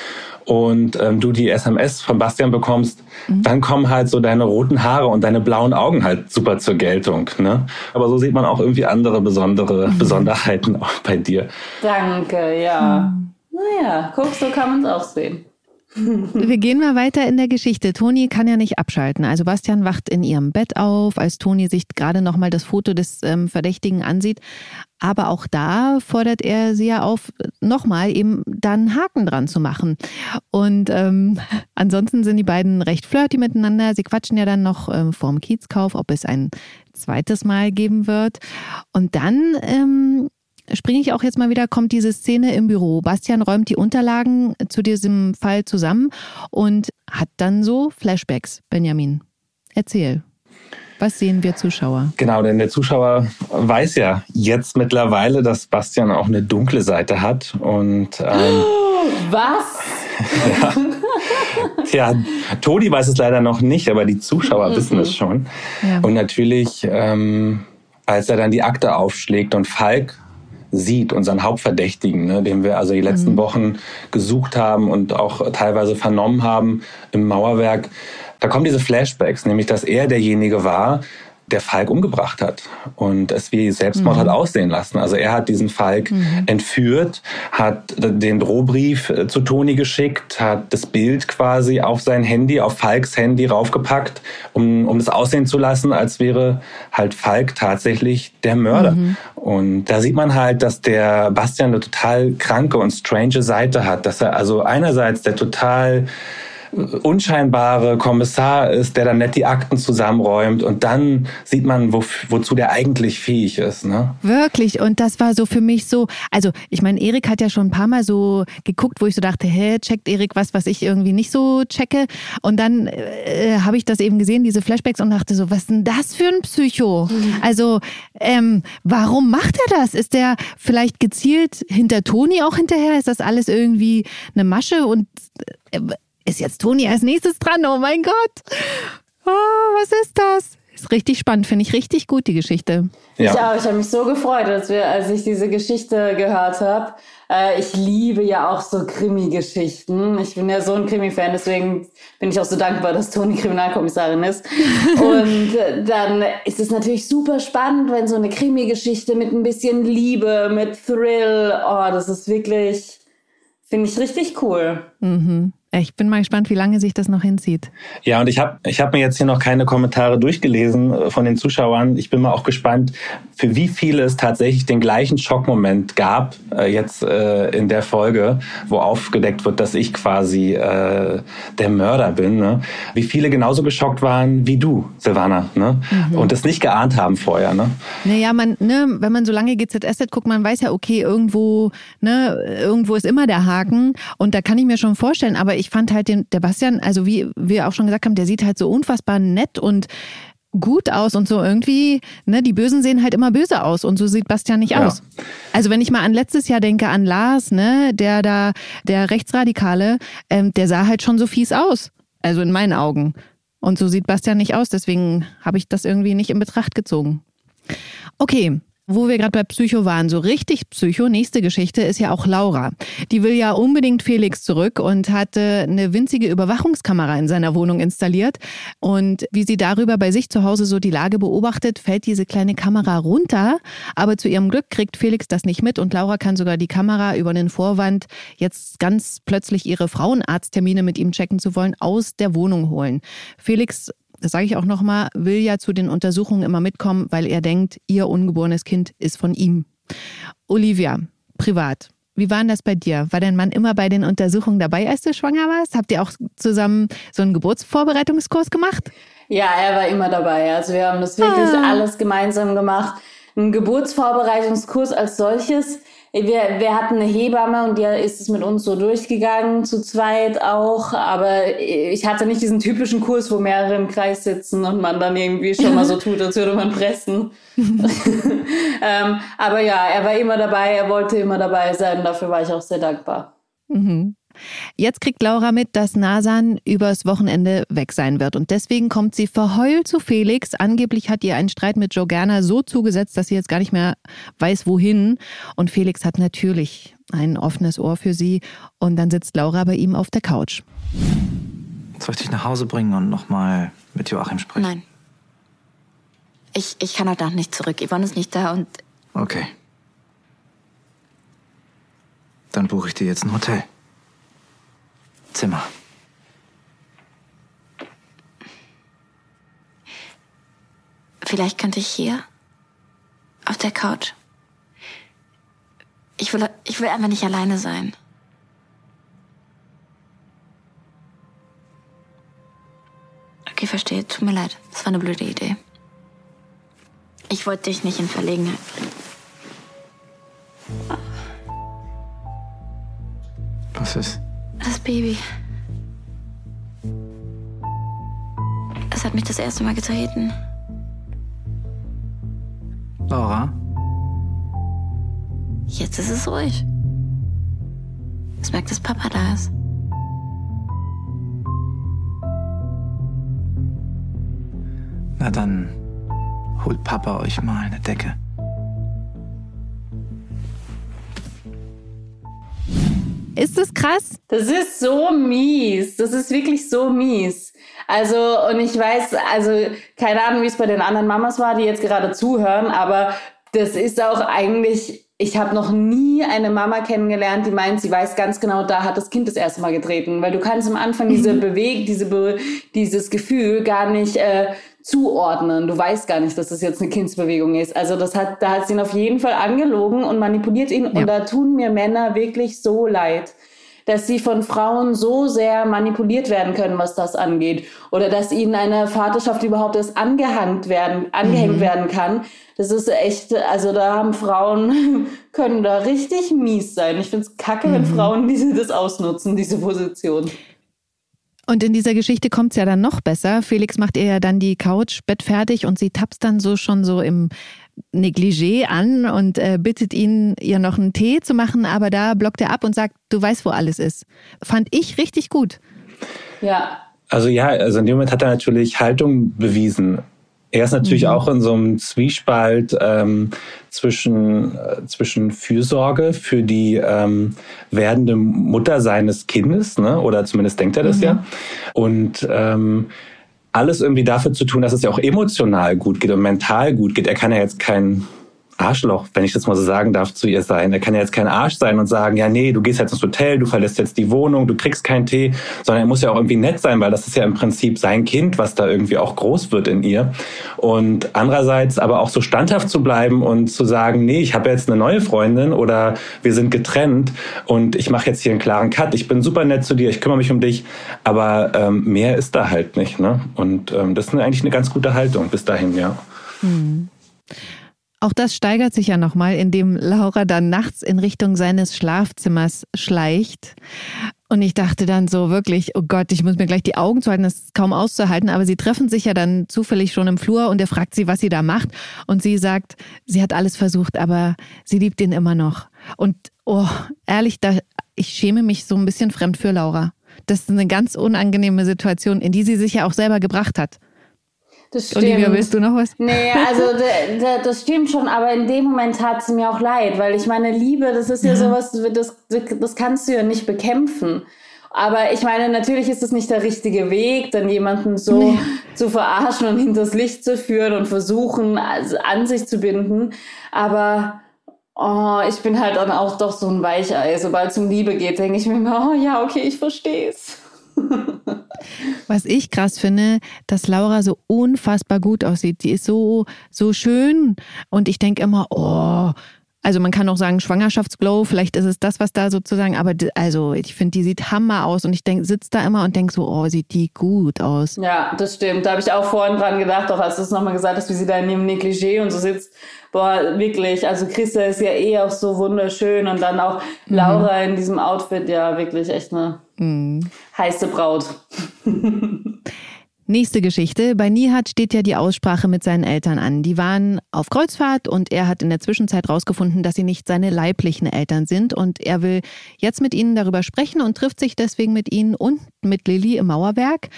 und ähm, du die SMS von Bastian bekommst, mhm. dann kommen halt so deine roten Haare und deine blauen Augen halt super zur Geltung. Ne? Aber so sieht man auch irgendwie andere besondere mhm. Besonderheiten *laughs* auch bei dir. Danke, ja. Mhm. Naja, guck, so kann man es auch sehen. Wir gehen mal weiter in der Geschichte. Toni kann ja nicht abschalten. Also Bastian wacht in ihrem Bett auf, als Toni sich gerade nochmal das Foto des ähm, Verdächtigen ansieht. Aber auch da fordert er sie ja auf, nochmal eben dann Haken dran zu machen. Und ähm, ansonsten sind die beiden recht flirty miteinander. Sie quatschen ja dann noch ähm, vorm Kiezkauf, ob es ein zweites Mal geben wird. Und dann ähm, springe ich auch jetzt mal wieder, kommt diese Szene im Büro. Bastian räumt die Unterlagen zu diesem Fall zusammen und hat dann so Flashbacks. Benjamin, erzähl. Was sehen wir Zuschauer? Genau, denn der Zuschauer weiß ja jetzt mittlerweile, dass Bastian auch eine dunkle Seite hat. Und *gasps* ähm, was? ja. Tja, Todi weiß es leider noch nicht, aber die Zuschauer mhm. wissen es schon. Ja. Und natürlich, ähm, als er dann die Akte aufschlägt und Falk sieht, unseren Hauptverdächtigen, ne, den wir also die letzten mhm. Wochen gesucht haben und auch teilweise vernommen haben im Mauerwerk. Da kommen diese Flashbacks, nämlich dass er derjenige war, der Falk umgebracht hat und es wie Selbstmord mhm. hat aussehen lassen. Also er hat diesen Falk mhm. entführt, hat den Drohbrief äh, zu Toni geschickt, hat das Bild quasi auf sein Handy, auf Falks Handy raufgepackt, um, um es aussehen zu lassen, als wäre halt Falk tatsächlich der Mörder. Mhm. Und da sieht man halt, dass der Bastian eine total kranke und strange Seite hat, dass er also einerseits der total unscheinbare Kommissar ist, der dann nett die Akten zusammenräumt und dann sieht man, wo, wozu der eigentlich fähig ist. Ne? Wirklich. Und das war so für mich so, also ich meine, Erik hat ja schon ein paar Mal so geguckt, wo ich so dachte, hä, checkt Erik was, was ich irgendwie nicht so checke. Und dann äh, habe ich das eben gesehen, diese Flashbacks und dachte so, was ist denn das für ein Psycho? Mhm. Also ähm, warum macht er das? Ist der vielleicht gezielt hinter Toni auch hinterher? Ist das alles irgendwie eine Masche und äh, ist jetzt Toni als nächstes dran? Oh mein Gott. Oh, was ist das? Ist richtig spannend, finde ich richtig gut, die Geschichte. Ja. Ich auch, ich habe mich so gefreut, als, wir, als ich diese Geschichte gehört habe. Äh, ich liebe ja auch so Krimi-Geschichten. Ich bin ja so ein Krimi-Fan, deswegen bin ich auch so dankbar, dass Toni Kriminalkommissarin ist. *laughs* Und äh, dann ist es natürlich super spannend, wenn so eine Krimi-Geschichte mit ein bisschen Liebe, mit Thrill, oh, das ist wirklich, finde ich richtig cool. Mhm. Ich bin mal gespannt, wie lange sich das noch hinzieht. Ja, und ich habe ich hab mir jetzt hier noch keine Kommentare durchgelesen äh, von den Zuschauern. Ich bin mal auch gespannt, für wie viele es tatsächlich den gleichen Schockmoment gab, äh, jetzt äh, in der Folge, wo aufgedeckt wird, dass ich quasi äh, der Mörder bin. Ne? Wie viele genauso geschockt waren wie du, Silvana, ne? Mhm. und es nicht geahnt haben vorher. Ne? Naja, man, ne, wenn man so lange GZSZ guckt, man weiß ja, okay, irgendwo, ne, irgendwo ist immer der Haken. Und da kann ich mir schon vorstellen, aber ich fand halt den, der Bastian, also wie wir auch schon gesagt haben, der sieht halt so unfassbar nett und gut aus und so irgendwie, ne, die Bösen sehen halt immer böse aus und so sieht Bastian nicht ja. aus. Also wenn ich mal an letztes Jahr denke, an Lars, ne, der da, der Rechtsradikale, ähm, der sah halt schon so fies aus. Also in meinen Augen. Und so sieht Bastian nicht aus, deswegen habe ich das irgendwie nicht in Betracht gezogen. Okay, wo wir gerade bei Psycho waren, so richtig Psycho, nächste Geschichte ist ja auch Laura. Die will ja unbedingt Felix zurück und hatte eine winzige Überwachungskamera in seiner Wohnung installiert. Und wie sie darüber bei sich zu Hause so die Lage beobachtet, fällt diese kleine Kamera runter. Aber zu ihrem Glück kriegt Felix das nicht mit und Laura kann sogar die Kamera über den Vorwand, jetzt ganz plötzlich ihre Frauenarzttermine mit ihm checken zu wollen, aus der Wohnung holen. Felix das sage ich auch nochmal, will ja zu den Untersuchungen immer mitkommen, weil er denkt, ihr ungeborenes Kind ist von ihm. Olivia, privat. Wie war denn das bei dir? War dein Mann immer bei den Untersuchungen dabei, als du schwanger warst? Habt ihr auch zusammen so einen Geburtsvorbereitungskurs gemacht? Ja, er war immer dabei. Also wir haben das wirklich ah. alles gemeinsam gemacht. Ein Geburtsvorbereitungskurs als solches wir, wir hatten eine Hebamme und die ist es mit uns so durchgegangen, zu zweit auch. Aber ich hatte nicht diesen typischen Kurs, wo mehrere im Kreis sitzen und man dann irgendwie schon mal so *laughs* tut, als würde man pressen. *laughs* ähm, aber ja, er war immer dabei, er wollte immer dabei sein. Dafür war ich auch sehr dankbar. Mhm. Jetzt kriegt Laura mit, dass Nasan übers Wochenende weg sein wird. Und deswegen kommt sie verheult zu Felix. Angeblich hat ihr ein Streit mit Joe Gerner so zugesetzt, dass sie jetzt gar nicht mehr weiß, wohin. Und Felix hat natürlich ein offenes Ohr für sie. Und dann sitzt Laura bei ihm auf der Couch. Soll ich dich nach Hause bringen und nochmal mit Joachim sprechen? Nein. Ich, ich kann heute Nacht nicht zurück. Yvonne ist nicht da und. Okay. Dann buche ich dir jetzt ein Hotel. Zimmer. Vielleicht könnte ich hier auf der Couch. Ich will, ich will einfach nicht alleine sein. Okay, verstehe. Tut mir leid. Das war eine blöde Idee. Ich wollte dich nicht in Verlegenheit bringen. Was ist? Das Baby. Es hat mich das erste Mal getreten. Laura? Jetzt ist es ruhig. Es merkt, dass Papa da ist. Na dann holt Papa euch mal eine Decke. Ist das krass? Das ist so mies. Das ist wirklich so mies. Also, und ich weiß, also, keine Ahnung, wie es bei den anderen Mamas war, die jetzt gerade zuhören, aber das ist auch eigentlich ich habe noch nie eine Mama kennengelernt, die meint, sie weiß ganz genau, da hat das Kind das erste Mal getreten, weil du kannst am Anfang diese mhm. *laughs* Beweg, diese Be dieses Gefühl gar nicht äh, zuordnen. Du weißt gar nicht, dass das jetzt eine Kindsbewegung ist. Also das hat, da hat sie ihn auf jeden Fall angelogen und manipuliert ihn. Ja. Und da tun mir Männer wirklich so leid dass sie von Frauen so sehr manipuliert werden können, was das angeht. Oder dass ihnen eine Vaterschaft überhaupt erst angehängt werden, angehängt mhm. werden kann. Das ist echt, also da haben Frauen, *laughs* können da richtig mies sein. Ich finde es kacke, mhm. wenn Frauen diese, das ausnutzen, diese Position. Und in dieser Geschichte kommt es ja dann noch besser. Felix macht ihr ja dann die Couch, Bett fertig und sie tapst dann so schon so im Negligé an und äh, bittet ihn, ihr noch einen Tee zu machen, aber da blockt er ab und sagt, du weißt, wo alles ist. Fand ich richtig gut. Ja. Also ja, also in dem Moment hat er natürlich Haltung bewiesen. Er ist natürlich mhm. auch in so einem Zwiespalt ähm, zwischen, äh, zwischen Fürsorge für die ähm, werdende Mutter seines Kindes, ne? oder zumindest denkt er das mhm. ja, und ähm, alles irgendwie dafür zu tun, dass es ja auch emotional gut geht und mental gut geht. Er kann ja jetzt kein Arschloch, wenn ich das mal so sagen darf, zu ihr sein. Er kann ja jetzt kein Arsch sein und sagen, ja, nee, du gehst jetzt ins Hotel, du verlässt jetzt die Wohnung, du kriegst keinen Tee, sondern er muss ja auch irgendwie nett sein, weil das ist ja im Prinzip sein Kind, was da irgendwie auch groß wird in ihr. Und andererseits aber auch so standhaft zu bleiben und zu sagen, nee, ich habe jetzt eine neue Freundin oder wir sind getrennt und ich mache jetzt hier einen klaren Cut. Ich bin super nett zu dir, ich kümmere mich um dich, aber ähm, mehr ist da halt nicht. Ne? Und ähm, das ist eigentlich eine ganz gute Haltung bis dahin, ja. Hm. Auch das steigert sich ja nochmal, indem Laura dann nachts in Richtung seines Schlafzimmers schleicht. Und ich dachte dann so wirklich, oh Gott, ich muss mir gleich die Augen zuhalten, das ist kaum auszuhalten. Aber sie treffen sich ja dann zufällig schon im Flur und er fragt sie, was sie da macht. Und sie sagt, sie hat alles versucht, aber sie liebt ihn immer noch. Und oh, ehrlich, da, ich schäme mich so ein bisschen fremd für Laura. Das ist eine ganz unangenehme Situation, in die sie sich ja auch selber gebracht hat. Das stimmt. Olivia, willst du noch was? Nee, also das stimmt schon, aber in dem Moment tat es mir auch leid, weil ich meine, Liebe, das ist ja, ja sowas, das, das kannst du ja nicht bekämpfen. Aber ich meine, natürlich ist es nicht der richtige Weg, dann jemanden so nee. zu verarschen und hinters Licht zu führen und versuchen, also an sich zu binden. Aber oh, ich bin halt dann auch doch so ein Weichei. Sobald es um Liebe geht, denke ich mir immer, oh ja, okay, ich verstehe es. Was ich krass finde, dass Laura so unfassbar gut aussieht. Die ist so, so schön. Und ich denke immer, oh, also man kann auch sagen Schwangerschaftsglow, vielleicht ist es das, was da sozusagen, aber also ich finde, die sieht Hammer aus und ich denk, sitze da immer und denke so, oh, sieht die gut aus. Ja, das stimmt. Da habe ich auch vorhin dran gedacht, auch als du es nochmal gesagt hast, wie sie da in ihrem Negligé und so sitzt. Boah, wirklich, also Christa ist ja eh auch so wunderschön und dann auch mhm. Laura mhm. in diesem Outfit, ja, wirklich echt eine mhm. heiße Braut. *laughs* Nächste Geschichte. Bei Nihat steht ja die Aussprache mit seinen Eltern an. Die waren auf Kreuzfahrt und er hat in der Zwischenzeit rausgefunden, dass sie nicht seine leiblichen Eltern sind. Und er will jetzt mit ihnen darüber sprechen und trifft sich deswegen mit ihnen und mit Lilly im Mauerwerk.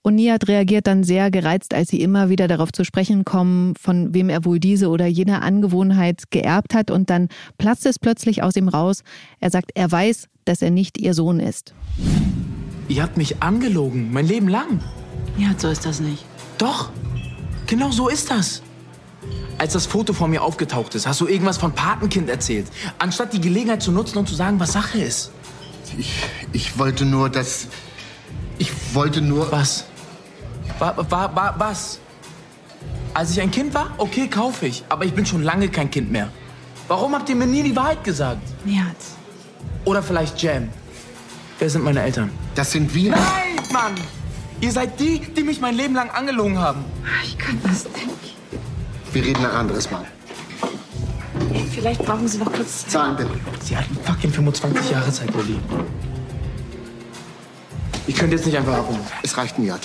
Und Nihat reagiert dann sehr gereizt, als sie immer wieder darauf zu sprechen kommen, von wem er wohl diese oder jene Angewohnheit geerbt hat. Und dann platzt es plötzlich aus ihm raus. Er sagt, er weiß, dass er nicht ihr Sohn ist. Ihr habt mich angelogen, mein Leben lang. Ja, so ist das nicht. Doch, genau so ist das. Als das Foto von mir aufgetaucht ist, hast du irgendwas von Patenkind erzählt, anstatt die Gelegenheit zu nutzen und zu sagen, was Sache ist. Ich, ich wollte nur, dass... Ich wollte nur... Was? Wa, wa, wa, was? Als ich ein Kind war, okay, kaufe ich. Aber ich bin schon lange kein Kind mehr. Warum habt ihr mir nie die Wahrheit gesagt? Niemals. Oder vielleicht Jam. Wer sind meine Eltern? Das sind wir. Nein, Mann! Ihr seid die, die mich mein Leben lang angelogen haben. Ich kann das nicht. Wir reden ein anderes Mal. Vielleicht brauchen Sie noch kurz Zeit. Zahlen bitte. Sie hatten fucking 25 Jahre Zeit, Lilly. Ich könnte jetzt nicht einfach abholen. Es reicht mir.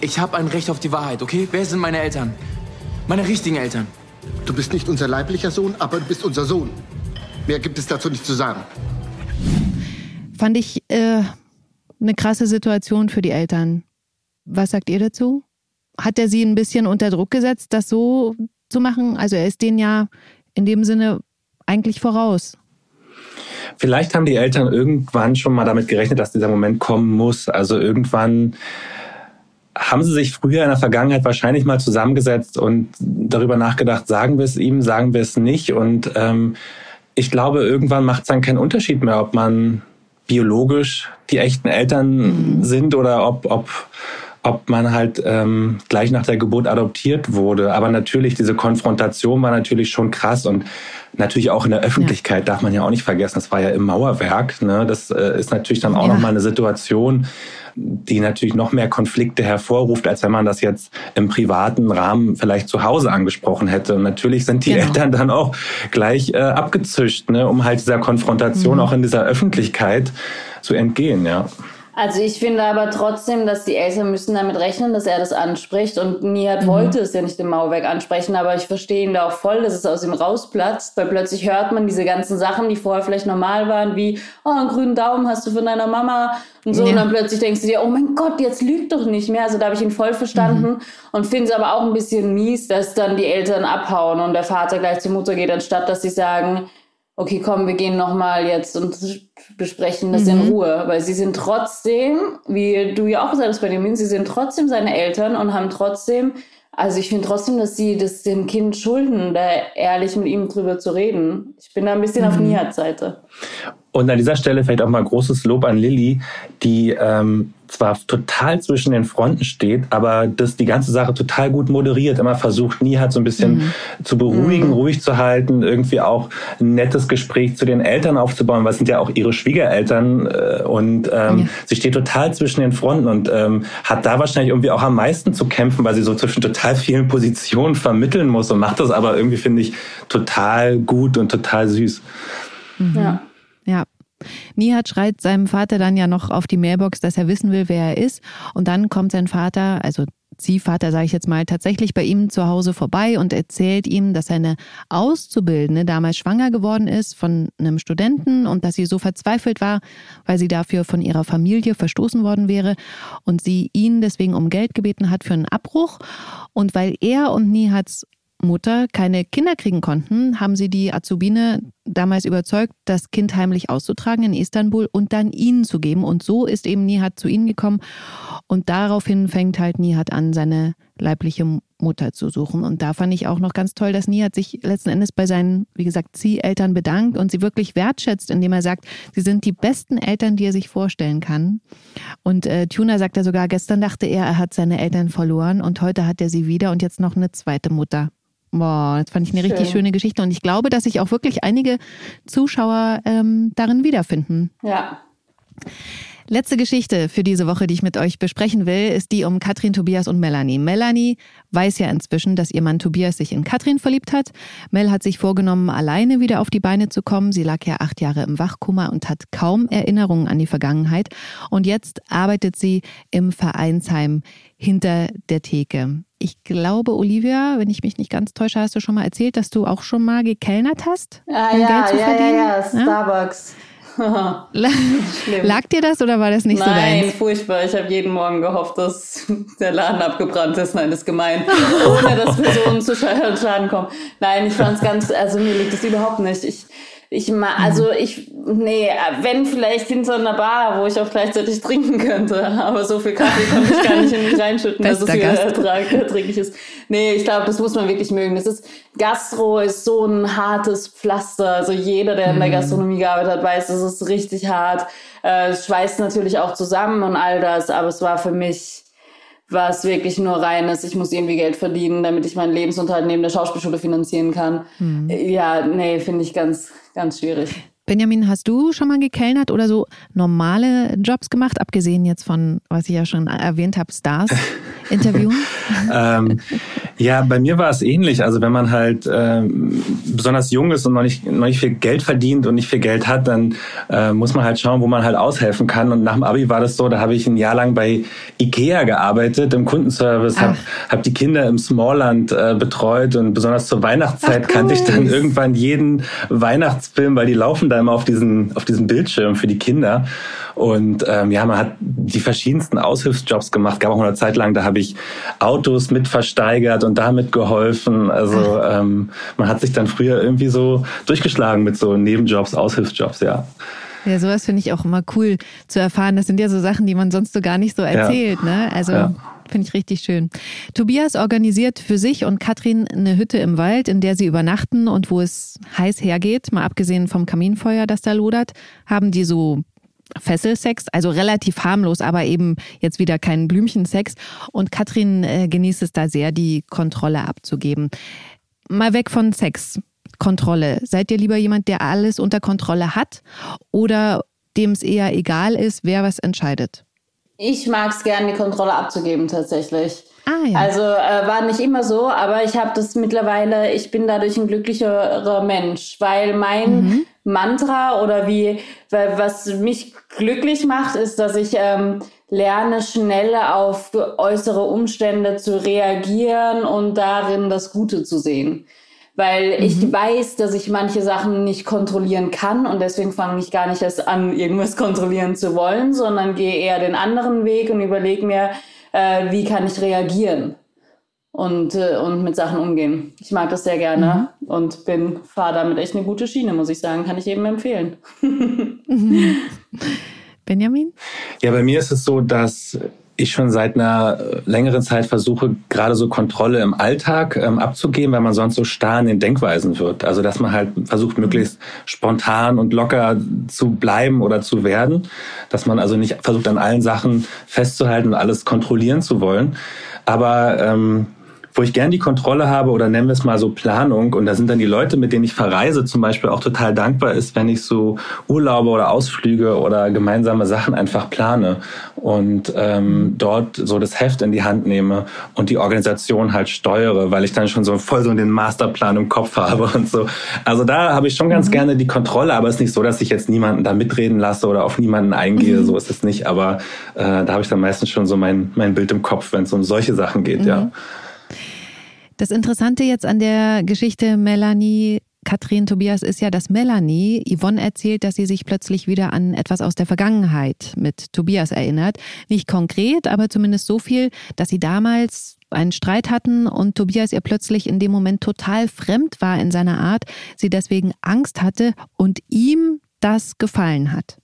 Ich habe ein Recht auf die Wahrheit, okay? Wer sind meine Eltern? Meine richtigen Eltern. Du bist nicht unser leiblicher Sohn, aber du bist unser Sohn. Mehr gibt es dazu nicht zu sagen. Fand ich äh, eine krasse Situation für die Eltern. Was sagt ihr dazu? Hat er sie ein bisschen unter Druck gesetzt, das so zu machen? Also er ist denen ja in dem Sinne eigentlich voraus. Vielleicht haben die Eltern irgendwann schon mal damit gerechnet, dass dieser Moment kommen muss. Also irgendwann haben Sie sich früher in der Vergangenheit wahrscheinlich mal zusammengesetzt und darüber nachgedacht, sagen wir es ihm, sagen wir es nicht? Und ähm, ich glaube, irgendwann macht es dann keinen Unterschied mehr, ob man biologisch die echten Eltern mhm. sind oder ob, ob, ob man halt ähm, gleich nach der Geburt adoptiert wurde. Aber natürlich, diese Konfrontation war natürlich schon krass und natürlich auch in der Öffentlichkeit ja. darf man ja auch nicht vergessen. Das war ja im Mauerwerk. Ne? Das äh, ist natürlich dann auch ja. nochmal eine Situation, die natürlich noch mehr Konflikte hervorruft, als wenn man das jetzt im privaten Rahmen vielleicht zu Hause angesprochen hätte. Und natürlich sind die genau. Eltern dann auch gleich äh, abgezischt, ne, um halt dieser Konfrontation mhm. auch in dieser Öffentlichkeit zu entgehen, ja. Also ich finde aber trotzdem, dass die Eltern müssen damit rechnen, dass er das anspricht. Und Nihat mhm. wollte es ja nicht im Mauerwerk ansprechen, aber ich verstehe ihn da auch voll, dass es aus ihm rausplatzt, weil plötzlich hört man diese ganzen Sachen, die vorher vielleicht normal waren, wie, oh, einen grünen Daumen hast du von deiner Mama und so. Ja. Und dann plötzlich denkst du dir, oh mein Gott, jetzt lügt doch nicht mehr. Also da habe ich ihn voll verstanden mhm. und finde es aber auch ein bisschen mies, dass dann die Eltern abhauen und der Vater gleich zur Mutter geht, anstatt dass sie sagen, okay, komm, wir gehen nochmal jetzt und besprechen das mhm. in Ruhe, weil sie sind trotzdem, wie du ja auch gesagt hast, Benjamin, sie sind trotzdem seine Eltern und haben trotzdem, also ich finde trotzdem, dass sie das dem Kind schulden, da ehrlich mit ihm drüber zu reden. Ich bin da ein bisschen mhm. auf Nihat Seite. Und an dieser Stelle vielleicht auch mal großes Lob an Lilly, die ähm, zwar total zwischen den Fronten steht, aber das die ganze Sache total gut moderiert, immer versucht, nie hat so ein bisschen mhm. zu beruhigen, mhm. ruhig zu halten, irgendwie auch ein nettes Gespräch zu den Eltern aufzubauen, weil es sind ja auch ihre Schwiegereltern äh, und ähm, ja. sie steht total zwischen den Fronten und ähm, hat da wahrscheinlich irgendwie auch am meisten zu kämpfen, weil sie so zwischen total vielen Positionen vermitteln muss und macht das aber irgendwie, finde ich, total gut und total süß. Mhm. Ja. Nihat schreit seinem Vater dann ja noch auf die Mailbox, dass er wissen will, wer er ist. Und dann kommt sein Vater, also Ziehvater, sage ich jetzt mal, tatsächlich bei ihm zu Hause vorbei und erzählt ihm, dass seine Auszubildende damals schwanger geworden ist von einem Studenten und dass sie so verzweifelt war, weil sie dafür von ihrer Familie verstoßen worden wäre und sie ihn deswegen um Geld gebeten hat für einen Abbruch. Und weil er und Nihats Mutter keine Kinder kriegen konnten, haben sie die Azubine damals überzeugt, das Kind heimlich auszutragen in Istanbul und dann ihnen zu geben. Und so ist eben Nihat zu ihnen gekommen. Und daraufhin fängt halt Nihat an, seine leibliche Mutter zu suchen. Und da fand ich auch noch ganz toll, dass Nihat sich letzten Endes bei seinen, wie gesagt, Zieheltern bedankt und sie wirklich wertschätzt, indem er sagt, sie sind die besten Eltern, die er sich vorstellen kann. Und äh, Tuna sagt er sogar, gestern dachte er, er hat seine Eltern verloren und heute hat er sie wieder und jetzt noch eine zweite Mutter. Boah, das fand ich eine Schön. richtig schöne Geschichte und ich glaube, dass sich auch wirklich einige Zuschauer ähm, darin wiederfinden. Ja. Letzte Geschichte für diese Woche, die ich mit euch besprechen will, ist die um Katrin, Tobias und Melanie. Melanie weiß ja inzwischen, dass ihr Mann Tobias sich in Katrin verliebt hat. Mel hat sich vorgenommen, alleine wieder auf die Beine zu kommen. Sie lag ja acht Jahre im Wachkummer und hat kaum Erinnerungen an die Vergangenheit. Und jetzt arbeitet sie im Vereinsheim hinter der Theke. Ich glaube, Olivia, wenn ich mich nicht ganz täusche, hast du schon mal erzählt, dass du auch schon mal gekellnert hast? Ah, um ja, Geld zu ja, verdienen? ja, ja, Starbucks. *laughs* Lag dir das oder war das nicht Nein, so dein? Nein, furchtbar. Ich habe jeden Morgen gehofft, dass der Laden abgebrannt ist. Nein, das ist gemein. Ohne dass Personen zu *laughs* Schaden kommen. Nein, ich fand es ganz, also mir liegt das überhaupt nicht. Ich, ich ma, also ich, nee, wenn vielleicht hinter einer Bar, wo ich auch gleichzeitig *laughs* trinken könnte. Aber so viel Kaffee konnte ich gar nicht in mich reinschütten, dass es viel ertrag, erträglich ist. Nee, ich glaube, das muss man wirklich mögen. Das ist, Gastro ist so ein hartes Pflaster. Also jeder, der in der mhm. Gastronomie gearbeitet hat, weiß, es ist richtig hart. Äh, es schweißt natürlich auch zusammen und all das, aber es war für mich, war es wirklich nur reines, ich muss irgendwie Geld verdienen, damit ich meinen Lebensunterhalt neben der Schauspielschule finanzieren kann. Mhm. Ja, nee, finde ich ganz, ganz schwierig. Benjamin, hast du schon mal gekellnert oder so normale Jobs gemacht, abgesehen jetzt von, was ich ja schon erwähnt habe, Stars *laughs* interviewen? *laughs* ähm, ja, bei mir war es ähnlich. Also wenn man halt ähm, besonders jung ist und noch nicht, noch nicht viel Geld verdient und nicht viel Geld hat, dann äh, muss man halt schauen, wo man halt aushelfen kann. Und nach dem Abi war das so, da habe ich ein Jahr lang bei Ikea gearbeitet im Kundenservice, habe hab die Kinder im Smallland äh, betreut und besonders zur Weihnachtszeit Ach, cool. kannte ich dann irgendwann jeden Weihnachtsfilm, weil die laufen da immer auf diesen, auf diesen Bildschirm für die Kinder. Und ähm, ja, man hat die verschiedensten Aushilfsjobs gemacht. Gab auch eine Zeit lang, da habe ich Autos mit versteigert und damit geholfen. Also ähm, man hat sich dann früher irgendwie so durchgeschlagen mit so Nebenjobs, Aushilfsjobs, ja. Ja, sowas finde ich auch immer cool zu erfahren. Das sind ja so Sachen, die man sonst so gar nicht so erzählt. Ja. Ne? Also ja. Finde ich richtig schön. Tobias organisiert für sich und Katrin eine Hütte im Wald, in der sie übernachten und wo es heiß hergeht. Mal abgesehen vom Kaminfeuer, das da lodert, haben die so Fesselsex, also relativ harmlos, aber eben jetzt wieder keinen Blümchensex. Und Katrin äh, genießt es da sehr, die Kontrolle abzugeben. Mal weg von Sex. Kontrolle. Seid ihr lieber jemand, der alles unter Kontrolle hat oder dem es eher egal ist, wer was entscheidet? Ich mag es gerne, die Kontrolle abzugeben tatsächlich. Ah, ja. Also äh, war nicht immer so, aber ich habe das mittlerweile, ich bin dadurch ein glücklicherer Mensch, weil mein mhm. Mantra oder wie, was mich glücklich macht, ist, dass ich ähm, lerne, schnell auf äußere Umstände zu reagieren und darin das Gute zu sehen weil mhm. ich weiß, dass ich manche Sachen nicht kontrollieren kann und deswegen fange ich gar nicht erst an, irgendwas kontrollieren zu wollen, sondern gehe eher den anderen Weg und überlege mir, äh, wie kann ich reagieren und, äh, und mit Sachen umgehen. Ich mag das sehr gerne mhm. und bin, fahre damit echt eine gute Schiene, muss ich sagen, kann ich jedem empfehlen. *laughs* Benjamin? Ja, bei mir ist es so, dass ich schon seit einer längeren Zeit versuche, gerade so Kontrolle im Alltag ähm, abzugeben, weil man sonst so starr in den Denkweisen wird. Also dass man halt versucht, möglichst spontan und locker zu bleiben oder zu werden. Dass man also nicht versucht, an allen Sachen festzuhalten und alles kontrollieren zu wollen. Aber ähm, wo ich gern die Kontrolle habe oder nennen wir es mal so Planung und da sind dann die Leute, mit denen ich verreise, zum Beispiel auch total dankbar ist, wenn ich so Urlaube oder Ausflüge oder gemeinsame Sachen einfach plane und ähm, dort so das Heft in die Hand nehme und die Organisation halt steuere, weil ich dann schon so voll so den Masterplan im Kopf habe und so. Also da habe ich schon ganz mhm. gerne die Kontrolle, aber es ist nicht so, dass ich jetzt niemanden da mitreden lasse oder auf niemanden eingehe, mhm. so ist es nicht, aber äh, da habe ich dann meistens schon so mein, mein Bild im Kopf, wenn es um solche Sachen geht, mhm. ja. Das Interessante jetzt an der Geschichte Melanie Katrin Tobias ist ja, dass Melanie Yvonne erzählt, dass sie sich plötzlich wieder an etwas aus der Vergangenheit mit Tobias erinnert. Nicht konkret, aber zumindest so viel, dass sie damals einen Streit hatten und Tobias ihr plötzlich in dem Moment total fremd war in seiner Art, sie deswegen Angst hatte und ihm das gefallen hat.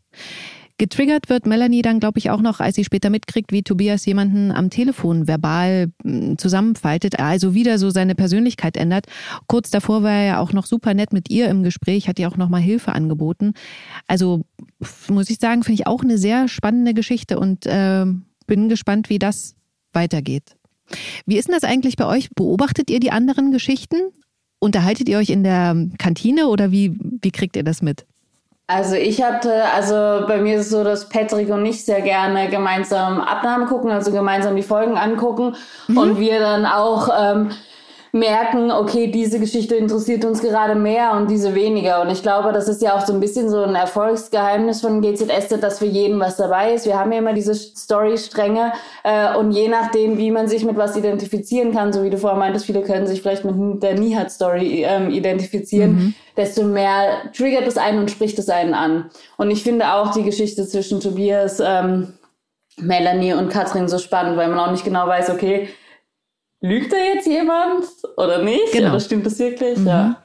Getriggert wird Melanie dann, glaube ich, auch noch, als sie später mitkriegt, wie Tobias jemanden am Telefon verbal hm, zusammenfaltet, also wieder so seine Persönlichkeit ändert. Kurz davor war er ja auch noch super nett mit ihr im Gespräch, hat ihr auch noch mal Hilfe angeboten. Also muss ich sagen, finde ich auch eine sehr spannende Geschichte und äh, bin gespannt, wie das weitergeht. Wie ist denn das eigentlich bei euch? Beobachtet ihr die anderen Geschichten? Unterhaltet ihr euch in der Kantine oder wie, wie kriegt ihr das mit? Also ich hatte, also bei mir ist es so, dass Patrick und ich sehr gerne gemeinsam Abnahmen gucken, also gemeinsam die Folgen angucken mhm. und wir dann auch ähm, merken, okay, diese Geschichte interessiert uns gerade mehr und diese weniger. Und ich glaube, das ist ja auch so ein bisschen so ein Erfolgsgeheimnis von GZSZ, dass für jeden was dabei ist. Wir haben ja immer diese Story-Stränge äh, und je nachdem, wie man sich mit was identifizieren kann, so wie du vorher meintest, viele können sich vielleicht mit der Nihat-Story ähm, identifizieren, mhm. desto mehr triggert es einen und spricht es einen an. Und ich finde auch die Geschichte zwischen Tobias, ähm, Melanie und Katrin so spannend, weil man auch nicht genau weiß, okay, lügt da jetzt jemand oder nicht? Genau. Oder stimmt das wirklich? Mhm. Ja.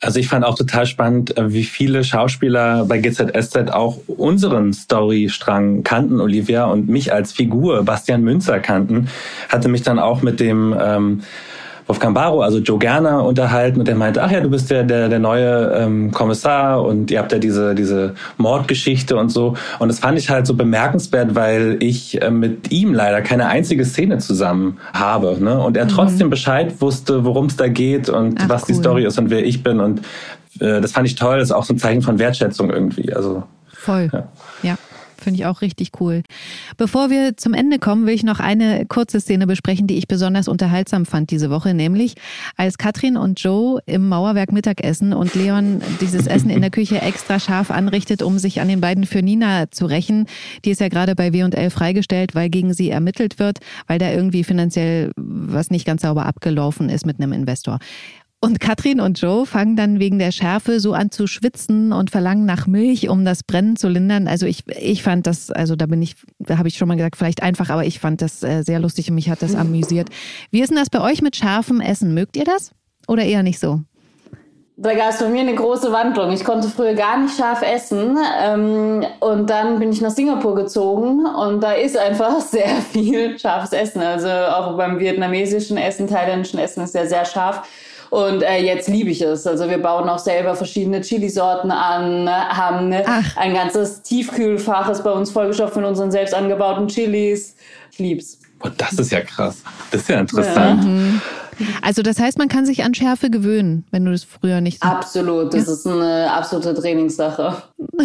Also ich fand auch total spannend, äh, wie viele Schauspieler bei GZSZ auch unseren Storystrang kannten, Olivia, und mich als Figur, Bastian Münzer kannten, hatte mich dann auch mit dem ähm, Wolfgang Barrow, also Joe Gerner, unterhalten und der meinte, ach ja, du bist der, der, der neue ähm, Kommissar und ihr habt ja diese, diese Mordgeschichte und so. Und das fand ich halt so bemerkenswert, weil ich äh, mit ihm leider keine einzige Szene zusammen habe. Ne? Und er mhm. trotzdem Bescheid wusste, worum es da geht und ach, was cool. die Story ist und wer ich bin. Und äh, das fand ich toll. Das ist auch so ein Zeichen von Wertschätzung irgendwie. Also, Voll. ja. Finde ich auch richtig cool. Bevor wir zum Ende kommen, will ich noch eine kurze Szene besprechen, die ich besonders unterhaltsam fand diese Woche, nämlich als Katrin und Joe im Mauerwerk Mittagessen und Leon dieses Essen in der Küche extra scharf anrichtet, um sich an den beiden für Nina zu rächen. Die ist ja gerade bei W&L freigestellt, weil gegen sie ermittelt wird, weil da irgendwie finanziell was nicht ganz sauber abgelaufen ist mit einem Investor. Und Katrin und Joe fangen dann wegen der Schärfe so an zu schwitzen und verlangen nach Milch, um das Brennen zu lindern. Also ich, ich fand das, also da bin ich, da habe ich schon mal gesagt, vielleicht einfach, aber ich fand das äh, sehr lustig und mich hat das *laughs* amüsiert. Wie ist denn das bei euch mit scharfem Essen? Mögt ihr das? Oder eher nicht so? da gab es bei mir eine große Wandlung. Ich konnte früher gar nicht scharf essen. Ähm, und dann bin ich nach Singapur gezogen und da ist einfach *laughs* sehr viel scharfes Essen. Also auch beim vietnamesischen Essen, thailändischen Essen ist ja sehr scharf. Und äh, jetzt liebe ich es. Also wir bauen auch selber verschiedene Chilisorten an, haben Ach. ein ganzes Tiefkühlfach ist bei uns vollgestopft mit unseren selbst angebauten Chilis. Ich lieb's. Oh, das ist ja krass. Das ist ja interessant. Ja. Mhm. Also das heißt, man kann sich an Schärfe gewöhnen, wenn du das früher nicht. Absolut, das ja. ist eine absolute Trainingssache. *laughs*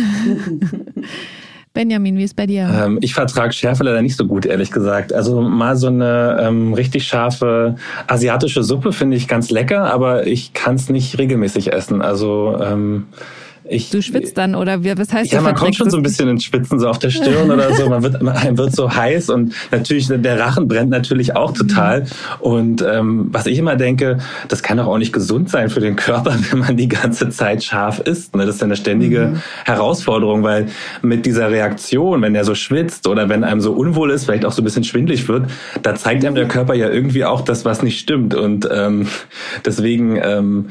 Benjamin, wie ist bei dir? Ähm, ich vertrage Schärfe leider nicht so gut, ehrlich gesagt. Also mal so eine ähm, richtig scharfe asiatische Suppe finde ich ganz lecker, aber ich kann es nicht regelmäßig essen. Also ähm, ich, du schwitzt dann oder was heißt Ja, man kommt schon so ein bisschen ins Schwitzen so auf der Stirn oder so. Man wird, *laughs* man wird so heiß und natürlich der Rachen brennt natürlich auch total. Und ähm, was ich immer denke, das kann doch auch nicht gesund sein für den Körper, *laughs* wenn man die ganze Zeit scharf isst. Ne? Das ist ja eine ständige mhm. Herausforderung, weil mit dieser Reaktion, wenn er so schwitzt oder wenn einem so unwohl ist, vielleicht auch so ein bisschen schwindlig wird, da zeigt einem der Körper ja irgendwie auch das, was nicht stimmt. Und ähm, deswegen ähm,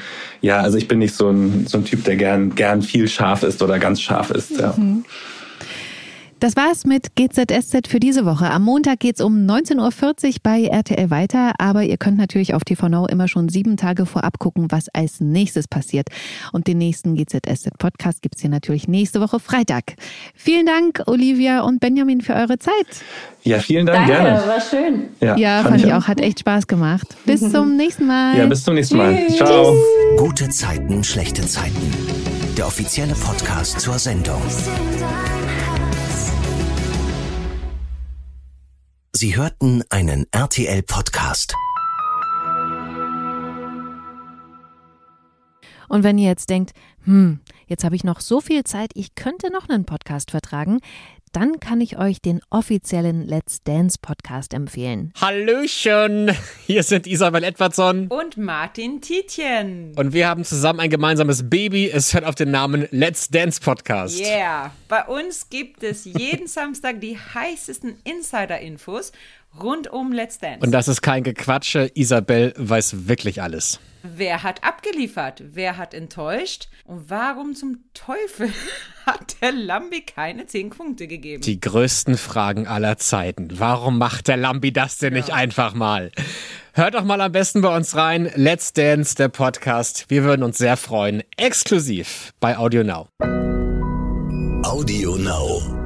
ja, also ich bin nicht so ein, so ein Typ, der gern, gern viel scharf ist oder ganz scharf ist. Ja. Mhm. Das war's mit GZSZ für diese Woche. Am Montag geht's um 19.40 Uhr bei RTL weiter, aber ihr könnt natürlich auf TV Now immer schon sieben Tage vorab gucken, was als nächstes passiert. Und den nächsten GZSZ-Podcast gibt's hier natürlich nächste Woche Freitag. Vielen Dank, Olivia und Benjamin, für eure Zeit. Ja, vielen Dank, Danke, gerne. war schön. Ja, ja fand, fand ich auch. Hat echt Spaß gemacht. Bis zum *laughs* nächsten Mal. Ja, bis zum nächsten Mal. Tschüss. Ciao. Gute Zeiten, schlechte Zeiten. Der offizielle Podcast zur Sendung. Sie hörten einen RTL-Podcast. Und wenn ihr jetzt denkt, hm, jetzt habe ich noch so viel Zeit, ich könnte noch einen Podcast vertragen, dann kann ich euch den offiziellen Let's Dance Podcast empfehlen. Hallöchen, hier sind Isabel Edwardson und Martin Tietjen. Und wir haben zusammen ein gemeinsames Baby. Es hört auf den Namen Let's Dance Podcast. Yeah, bei uns gibt es jeden *laughs* Samstag die heißesten Insider-Infos rund um Let's Dance. Und das ist kein Gequatsche. Isabel weiß wirklich alles. Wer hat abgeliefert? Wer hat enttäuscht? Und warum zum Teufel *laughs* hat der Lambi keine 10 Punkte gegeben? Die größten Fragen aller Zeiten. Warum macht der Lambi das denn ja. nicht einfach mal? Hört doch mal am besten bei uns rein. Let's Dance, der Podcast. Wir würden uns sehr freuen. Exklusiv bei Audio Now. Audio Now.